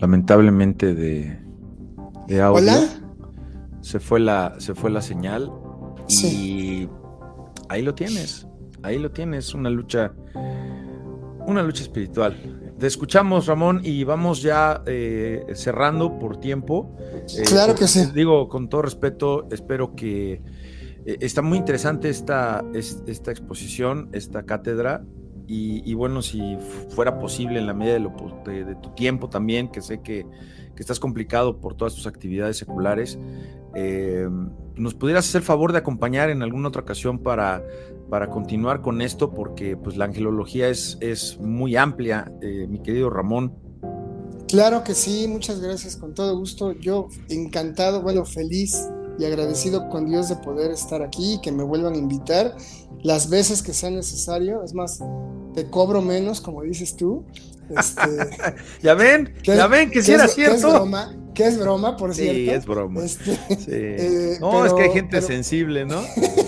lamentablemente, de, de audio. ¿Hola? Se fue la, se fue la señal. Y ahí lo tienes, ahí lo tienes, una lucha, una lucha espiritual. Te escuchamos, Ramón, y vamos ya eh, cerrando por tiempo. Eh, claro que sí. Digo, con todo respeto, espero que eh, está muy interesante esta, esta exposición, esta cátedra. Y, bueno, si fuera posible en la medida de, de, tu tiempo también, que sé que, que, estás complicado por todas tus actividades seculares, eh, ¿Nos pudieras hacer favor de acompañar en alguna otra ocasión para, para continuar con esto? Porque pues la angelología es, es muy amplia, eh, mi querido Ramón. Claro que sí, muchas gracias, con todo gusto. Yo encantado, bueno, feliz y agradecido con Dios de poder estar aquí y que me vuelvan a invitar las veces que sea necesario. Es más, te cobro menos, como dices tú. Este, ya *laughs* ven, ya ven que si era cierto que es broma, por cierto. Sí, es broma. Este, *laughs* eh, no, es que hay gente sensible, ¿no?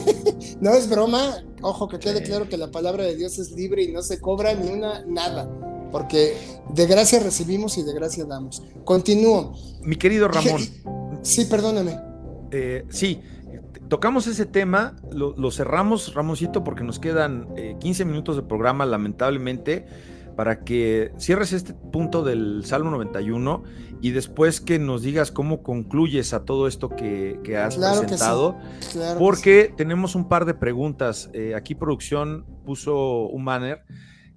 *laughs* no es broma. Ojo, que quede claro que la palabra de Dios es libre y no se cobra ni una nada. Porque de gracia recibimos y de gracia damos. Continúo. Mi querido Ramón. Sí, perdóname. Eh, sí, tocamos ese tema, lo, cerramos, Ramoncito, porque nos quedan 15 minutos de programa, lamentablemente para que cierres este punto del Salmo 91 y después que nos digas cómo concluyes a todo esto que, has presentado, porque tenemos un par de preguntas. Eh, aquí producción puso un banner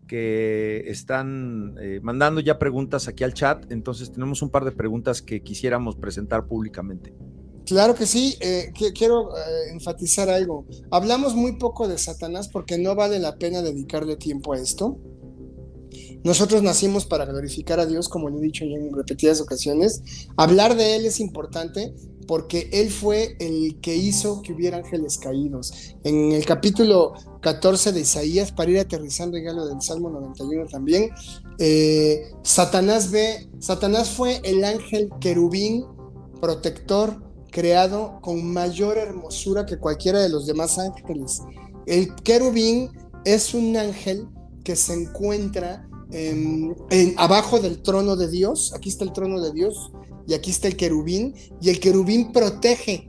que están eh, mandando ya preguntas aquí al chat, entonces tenemos un par de preguntas que quisiéramos presentar públicamente. Claro que sí, eh, quiero enfatizar algo. Hablamos muy poco de Satanás porque no vale la pena dedicarle tiempo a esto. Nosotros nacimos para glorificar a Dios, como lo he dicho ya en repetidas ocasiones. Hablar de Él es importante porque Él fue el que hizo que hubiera ángeles caídos. En el capítulo 14 de Isaías, para ir aterrizando en lo del Salmo 91 también, eh, Satanás ve, Satanás fue el ángel querubín protector creado con mayor hermosura que cualquiera de los demás ángeles. El querubín es un ángel que se encuentra en, abajo del trono de Dios. Aquí está el trono de Dios y aquí está el querubín. Y el querubín protege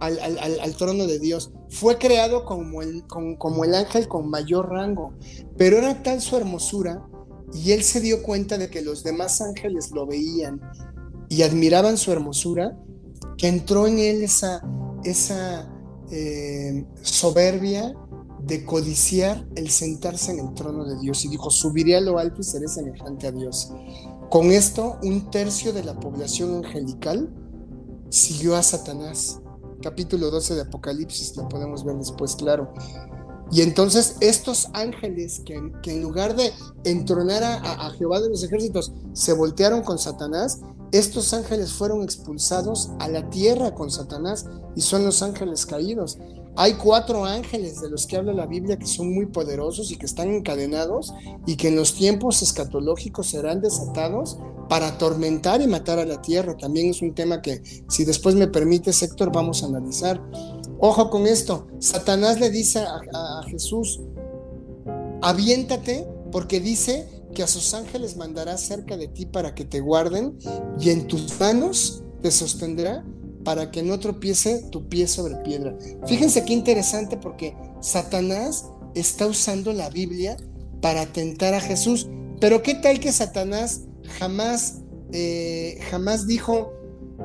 al, trono de Dios. Fue creado como el, como el ángel con mayor rango, pero era tal su hermosura y él se dio cuenta de que los demás ángeles lo veían y admiraban su hermosura, que entró en él esa, esa eh, soberbia de codiciar el sentarse en el trono de Dios y dijo, subiré a lo alto y seré semejante a Dios. Con esto, un tercio de la población angelical siguió a Satanás. Capítulo 12 de Apocalipsis, lo podemos ver después, claro. Y entonces estos ángeles que, en lugar de entronar a, a, Jehová de los ejércitos, se voltearon con Satanás, estos ángeles fueron expulsados a la tierra con Satanás y son los ángeles caídos. Hay cuatro ángeles de los que habla la Biblia que son muy poderosos y que están encadenados y que en los tiempos escatológicos serán desatados para atormentar y matar a la tierra. También es un tema que, si después me permite, Héctor, vamos a analizar. Ojo con esto, Satanás le dice a, a Jesús, aviéntate porque dice que a sus ángeles mandará cerca de ti para que te guarden y en tus manos te sostendrá para que no tropiece tu pie sobre piedra. Fíjense qué interesante porque Satanás está usando la Biblia para tentar a Jesús. Pero qué tal que Satanás jamás, eh, jamás dijo,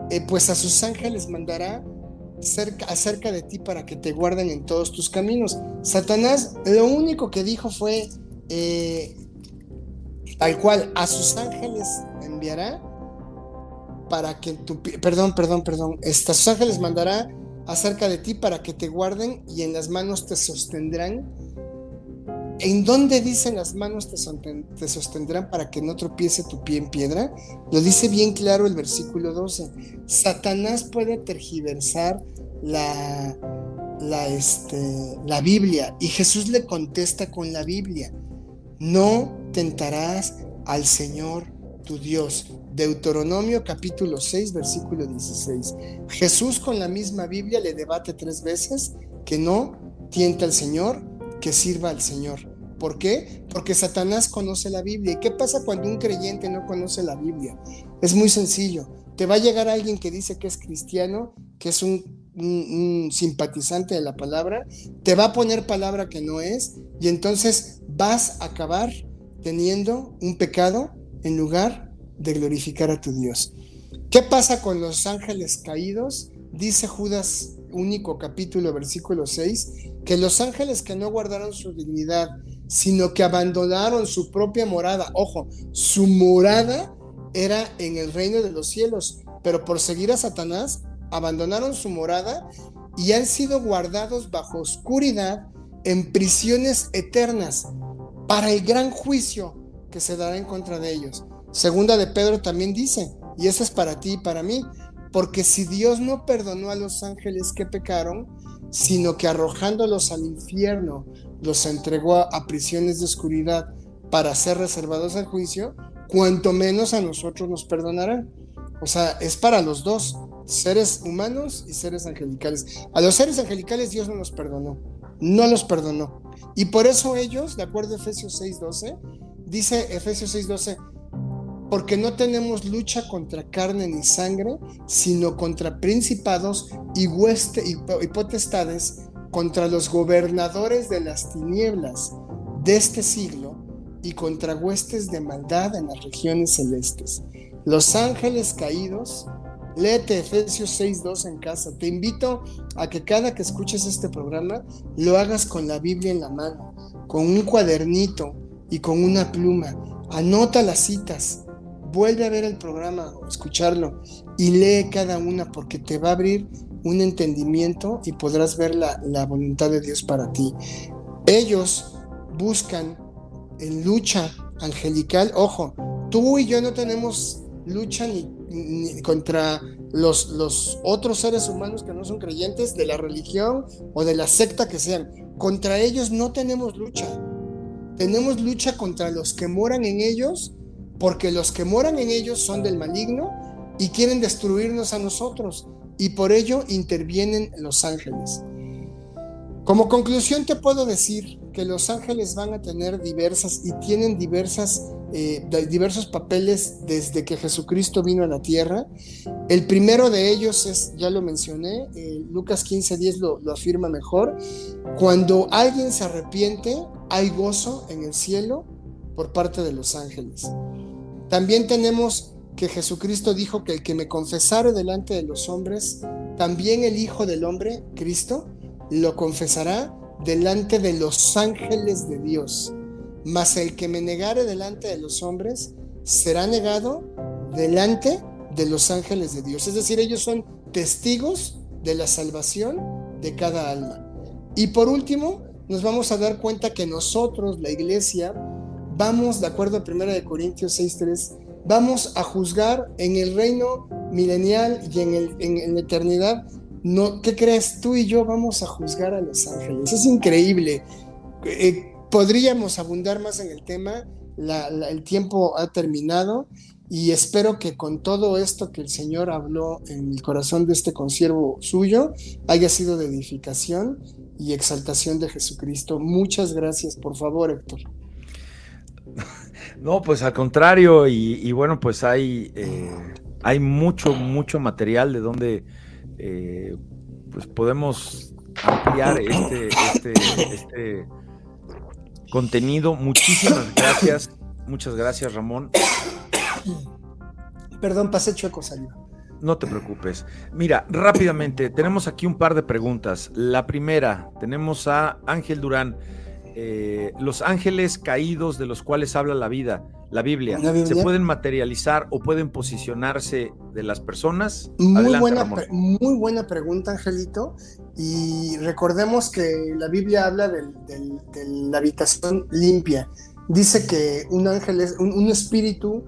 eh, pues a sus ángeles mandará cerca, acerca de ti para que te guarden en todos tus caminos. Satanás lo único que dijo fue, eh, tal cual, a sus ángeles enviará para que tu perdón, perdón, perdón, estos ángeles mandará acerca de ti para que te guarden y en las manos te sostendrán. ¿En dónde dicen las manos te, sostendrán para que no tropiece tu pie en piedra? Lo dice bien claro el versículo 12. Satanás puede tergiversar la, la, este, la Biblia y Jesús le contesta con la Biblia. No tentarás al Señor tu Dios. Deuteronomio capítulo 6, versículo 16. Jesús con la misma Biblia le debate tres veces que no tienta al Señor, que sirva al Señor. ¿Por qué? Porque Satanás conoce la Biblia. ¿Y qué pasa cuando un creyente no conoce la Biblia? Es muy sencillo. Te va a llegar alguien que dice que es cristiano, que es un, un, simpatizante de la palabra, te va a poner palabra que no es, y entonces vas a acabar teniendo un pecado en lugar de glorificar a tu Dios. ¿Qué pasa con los ángeles caídos? Dice Judas único capítulo versículo 6, que los ángeles que no guardaron su dignidad, sino que abandonaron su propia morada, ojo, su morada era en el reino de los cielos, pero por seguir a Satanás, abandonaron su morada y han sido guardados bajo oscuridad en prisiones eternas para el gran juicio que se dará en contra de ellos. Segunda de Pedro también dice, y eso es para ti y para mí, porque si Dios no perdonó a los ángeles que pecaron, sino que arrojándolos al infierno los entregó a, prisiones de oscuridad para ser reservados al juicio, cuanto menos a nosotros nos perdonará. O sea, es para los dos, seres humanos y seres angelicales. A los seres angelicales Dios no los perdonó, no los perdonó. Y por eso ellos, de acuerdo a Efesios 6:12, dice Efesios 6:12, porque no tenemos lucha contra carne ni sangre, sino contra principados y, hueste, y potestades, contra los gobernadores de las tinieblas de este siglo y contra huestes de maldad en las regiones celestes. Los ángeles caídos, léete Efesios 6.2 en casa. Te invito a que cada que escuches este programa lo hagas con la Biblia en la mano, con un cuadernito y con una pluma. Anota las citas, vuelve a ver el programa escucharlo y lee cada una porque te va a abrir un entendimiento y podrás ver la, la voluntad de Dios para ti. Ellos buscan en lucha angelical, ojo, tú y yo no tenemos lucha ni, contra los, otros seres humanos que no son creyentes de la religión o de la secta que sean. Contra ellos no tenemos lucha. Tenemos lucha contra los que moran en ellos, porque los que moran en ellos son del maligno y quieren destruirnos a nosotros. Y por ello intervienen los ángeles. Como conclusión te puedo decir que los ángeles van a tener diversas y tienen diversas, eh, diversos papeles desde que Jesucristo vino a la tierra. El primero de ellos es, ya lo mencioné, eh, Lucas 15:10 lo, lo afirma mejor, cuando alguien se arrepiente, hay gozo en el cielo por parte de los ángeles. También tenemos que Jesucristo dijo que el que me confesare delante de los hombres, también el Hijo del Hombre, Cristo, lo confesará delante de los ángeles de Dios. Mas el que me negare delante de los hombres será negado delante de los ángeles de Dios. Es decir, ellos son testigos de la salvación de cada alma. Y por último, nos vamos a dar cuenta que nosotros, la iglesia, vamos, de acuerdo a 1 Corintios 6.3, vamos a juzgar en el reino milenial y en, el, en la eternidad no, ¿qué crees? Tú y yo vamos a juzgar a los ángeles. Es increíble. Eh, podríamos abundar más en el tema. el tiempo ha terminado y espero que con todo esto que el Señor habló en el corazón de este consiervo suyo haya sido de edificación y exaltación de Jesucristo. Muchas gracias, por favor, Héctor. *laughs* No, pues al contrario, y, bueno, pues hay, eh, hay mucho, mucho material de donde eh, pues podemos ampliar este, este, este contenido. Muchísimas gracias. Muchas gracias, Ramón. Perdón, pasé chueco, salió. No te preocupes. Mira, rápidamente, tenemos aquí un par de preguntas. La primera, tenemos a Ángel Durán. Eh, los ángeles caídos de los cuales habla la vida, la Biblia, ¿se pueden materializar o pueden posicionarse de las personas? Muy, buena, muy buena pregunta, Angelito. Y recordemos que la Biblia habla de la habitación limpia. Dice que un ángel es un, espíritu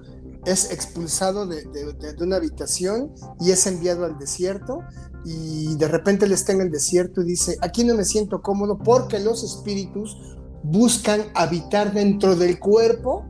es expulsado de, de, una habitación y es enviado al desierto y de repente él está en el desierto y dice, aquí no me siento cómodo porque los espíritus buscan habitar dentro del cuerpo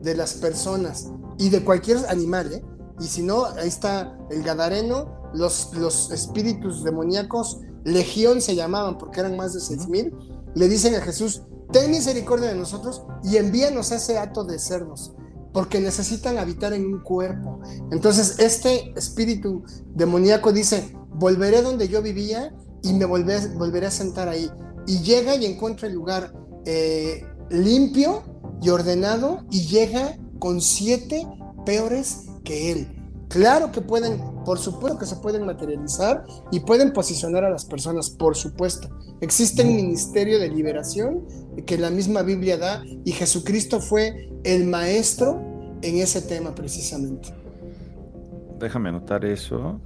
de las personas y de cualquier animal, ¿eh? Y si no, ahí está el Gadareno, los, los espíritus demoníacos, legión se llamaban porque eran más de seis mil, le dicen a Jesús, ten misericordia de nosotros y envíanos ese acto de cerdos, porque necesitan habitar en un cuerpo. Entonces, este espíritu demoníaco dice, volveré donde yo vivía y me volveré, volveré a sentar ahí. Y llega y encuentra el lugar eh, limpio y ordenado y llega con siete peores que él. Claro que pueden, por supuesto que se pueden materializar y pueden posicionar a las personas, por supuesto. Existe un ministerio de liberación que la misma Biblia da y Jesucristo fue el maestro en ese tema precisamente. Déjame anotar eso.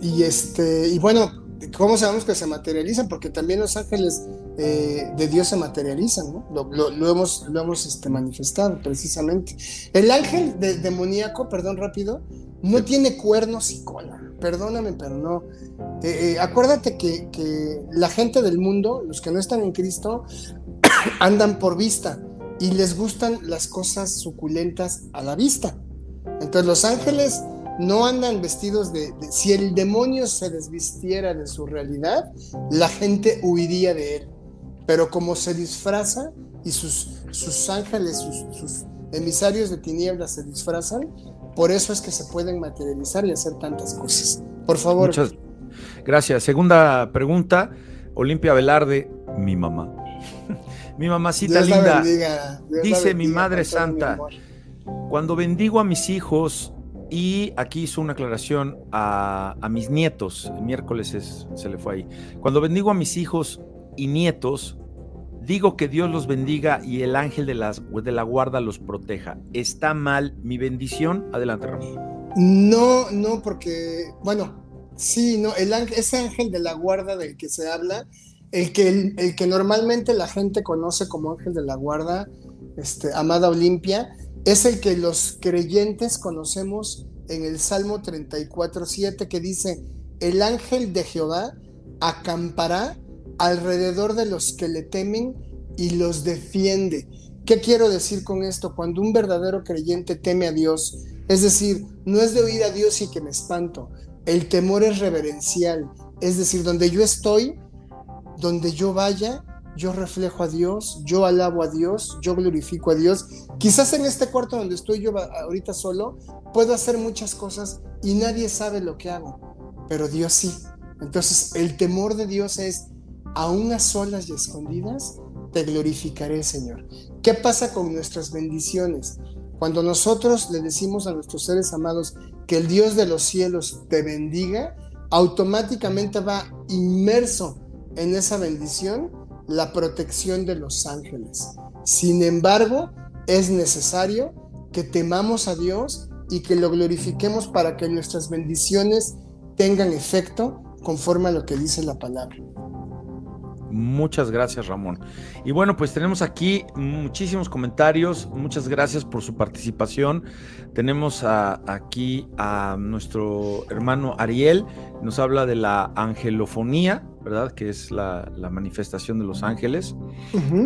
Y este, y bueno, ¿cómo sabemos que se materializan? Porque también los ángeles eh, de Dios se materializan. Lo, hemos, lo hemos este, manifestado precisamente. El ángel demoníaco, perdón rápido, no tiene cuernos y cola. Perdóname, pero no. Eh, eh, acuérdate que, que la gente del mundo, los que no están en Cristo, *coughs* andan por vista y les gustan las cosas suculentas a la vista. Entonces los ángeles no andan vestidos de, Si el demonio se desvistiera de su realidad, la gente huiría de él pero como se disfraza y sus, sus ángeles, sus, emisarios de tinieblas se disfrazan, por eso es que se pueden materializar y hacer tantas cosas. Por favor. Muchas gracias. Segunda pregunta, Olimpia Velarde, mi mamá. *laughs* mi mamacita linda. dice mi Madre Santa, cuando bendigo a mis hijos, y aquí hizo una aclaración a, mis nietos, el miércoles se le fue ahí, cuando bendigo a mis hijos y nietos, digo que Dios los bendiga y el ángel de, las, de la guarda los proteja. ¿Está mal mi bendición? Adelante, Ramón. No, no, porque, bueno, sí, no, el ángel, ese ángel de la guarda del que se habla, el que, el, que normalmente la gente conoce como ángel de la guarda, este, Amada Olimpia, es el que los creyentes conocemos en el Salmo 34.7 que dice, el ángel de Jehová acampará alrededor de los que le temen y los defiende. ¿Qué quiero decir con esto? Cuando un verdadero creyente teme a Dios, es decir, no es de oír a Dios y que me espanto, el temor es reverencial, es decir, donde yo estoy, donde yo vaya, yo reflejo a Dios, yo alabo a Dios, yo glorifico a Dios. Quizás en este cuarto donde estoy yo ahorita solo, puedo hacer muchas cosas y nadie sabe lo que hago, pero Dios sí. Entonces el temor de Dios es, aún a solas y escondidas, te glorificaré, Señor. ¿Qué pasa con nuestras bendiciones? Cuando nosotros le decimos a nuestros seres amados que el Dios de los cielos te bendiga, automáticamente va inmerso en esa bendición la protección de los ángeles. Sin embargo, es necesario que temamos a Dios y que lo glorifiquemos para que nuestras bendiciones tengan efecto conforme a lo que dice la palabra. Muchas gracias, Ramón. Y bueno, pues tenemos aquí muchísimos comentarios. Muchas gracias por su participación. Tenemos aquí a nuestro hermano Ariel. Nos habla de la angelofonía, ¿verdad? Que es la, manifestación de los ángeles.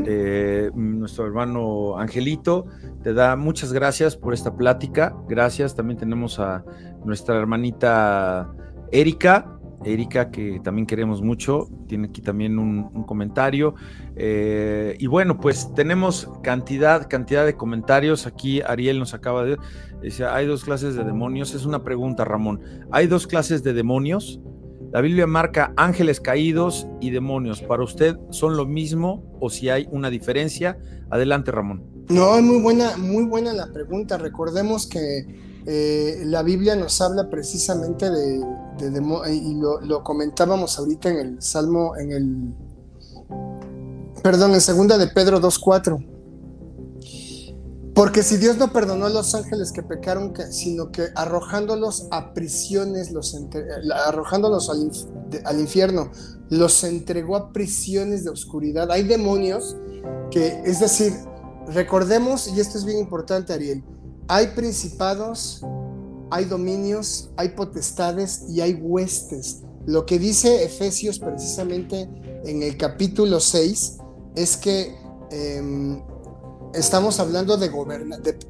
Eh, nuestro hermano Angelito te da muchas gracias por esta plática. Gracias. También tenemos a nuestra hermanita Erika Erika, que también queremos mucho, tiene aquí también un, comentario. Eh, y bueno, pues tenemos cantidad, cantidad de comentarios. Aquí Ariel nos acaba de decir, hay dos clases de demonios. Es una pregunta, Ramón. ¿Hay dos clases de demonios? La Biblia marca ángeles caídos y demonios. ¿Para usted son lo mismo o si hay una diferencia? Adelante, Ramón. No, muy buena, muy buena la pregunta. Recordemos que eh, la Biblia nos habla precisamente de, y lo, comentábamos ahorita en el Salmo, en el, perdón, en segunda de Pedro 2.4. Porque si Dios no perdonó a los ángeles que pecaron, sino que arrojándolos a prisiones, los arrojándolos al, al, infierno, los entregó a prisiones de oscuridad. Hay demonios que, es decir, recordemos, y esto es bien importante, Ariel, hay principados, hay dominios, hay potestades y hay huestes. Lo que dice Efesios precisamente en el capítulo 6 es que em, estamos hablando de,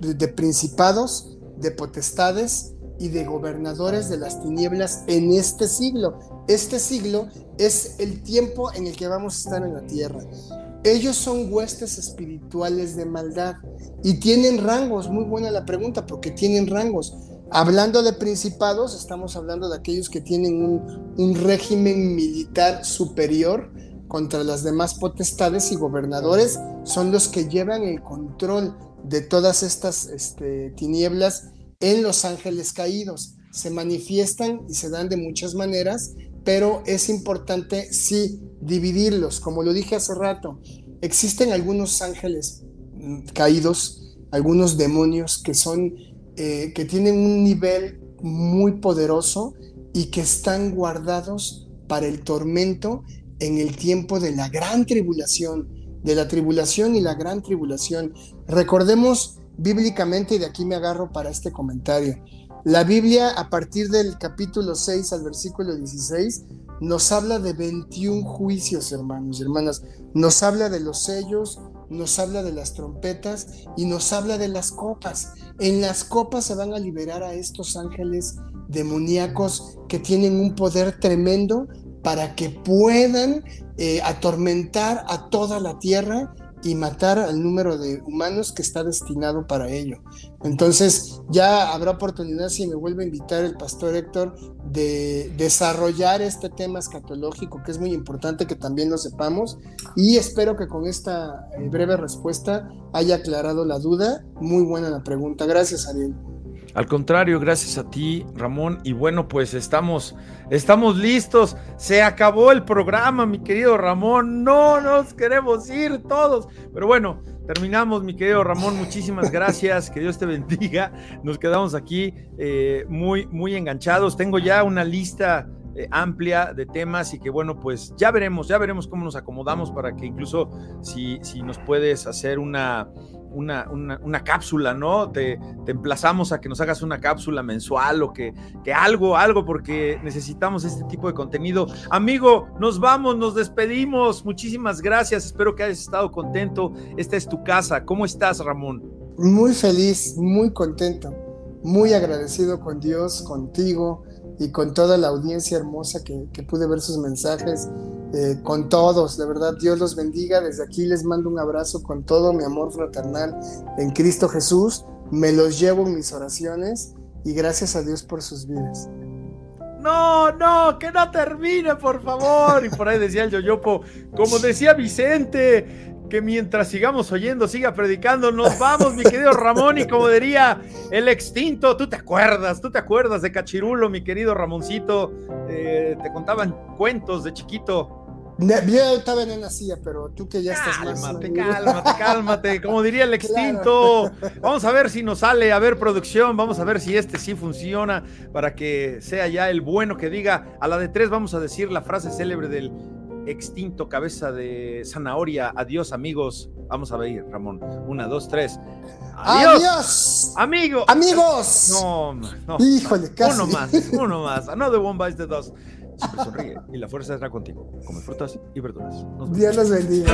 de, principados, de potestades y de gobernadores de las tinieblas en este siglo. Este siglo es el tiempo en el que vamos a estar en la tierra. Ellos son huestes espirituales de maldad y tienen rangos. Muy buena la pregunta, porque tienen rangos. Hablando de principados, estamos hablando de aquellos que tienen un, régimen militar superior contra las demás potestades y gobernadores. Son los que llevan el control de todas estas este, tinieblas en los ángeles caídos. Se manifiestan y se dan de muchas maneras, pero es importante sí dividirlos. Como lo dije hace rato, existen algunos ángeles mm, caídos, algunos demonios que son, eh, que tienen un nivel muy poderoso y que están guardados para el tormento en el tiempo de la gran tribulación, de la tribulación y la gran tribulación. Recordemos bíblicamente, y de aquí me agarro para este comentario, la Biblia a partir del capítulo 6 al versículo 16 nos habla de 21 juicios, hermanos y hermanas. Nos habla de los sellos, nos habla de las trompetas y nos habla de las copas. En las copas se van a liberar a estos ángeles demoníacos que tienen un poder tremendo para que puedan eh, atormentar a toda la tierra y matar al número de humanos que está destinado para ello. Entonces, ya habrá oportunidad, si me vuelve a invitar el pastor Héctor, de desarrollar este tema escatológico, que es muy importante que también lo sepamos. Y espero que con esta eh, breve respuesta haya aclarado la duda. Muy buena la pregunta. Gracias, Ariel. Al contrario, gracias a ti, Ramón. Y bueno, pues estamos, estamos listos. Se acabó el programa, mi querido Ramón. No nos queremos ir todos. Pero bueno, terminamos, mi querido Ramón. Muchísimas gracias. Que Dios te bendiga. Nos quedamos aquí eh, muy, muy enganchados. Tengo ya una lista eh, amplia de temas y que bueno, pues ya veremos, ya veremos cómo nos acomodamos para que incluso si, si nos puedes hacer una una, una, cápsula, ¿no? Te, te, emplazamos a que nos hagas una cápsula mensual o que, que algo, algo, porque necesitamos este tipo de contenido. Amigo, nos vamos, nos despedimos. Muchísimas gracias. Espero que hayas estado contento. Esta es tu casa. ¿Cómo estás, Ramón? Muy feliz, muy contento, muy agradecido con Dios, contigo y con toda la audiencia hermosa que, que pude ver sus mensajes eh, con todos, de verdad, Dios los bendiga. Desde aquí les mando un abrazo con todo mi amor fraternal en Cristo Jesús. Me los llevo en mis oraciones y gracias a Dios por sus vidas. No, no, que no termine, por favor. Y por ahí decía el Yoyopo, como decía Vicente, que mientras sigamos oyendo, siga predicando, nos vamos, mi querido Ramón, y como diría el extinto, tú te acuerdas, tú te acuerdas de Cachirulo, mi querido Ramoncito, eh, te contaban cuentos de chiquito, yo todavía no nacía, pero tú que ya estás cálmate, Cálmate, cálmate, Como diría el *laughs* extinto. Vamos a ver si nos sale, a ver producción, vamos a ver si este sí funciona para que sea ya el bueno que diga. A la de tres vamos a decir la frase célebre del extinto cabeza de zanahoria. Adiós, amigos. Vamos a ver, Ramón. Una, dos, tres. Adiós. Adiós. Amigo. Amigos. No, no. Híjole, casi. Uno más, *laughs* uno más. Another one bites the dust. Siempre sonríe y la fuerza estará contigo. Come frutas y verduras. Dios los bendiga.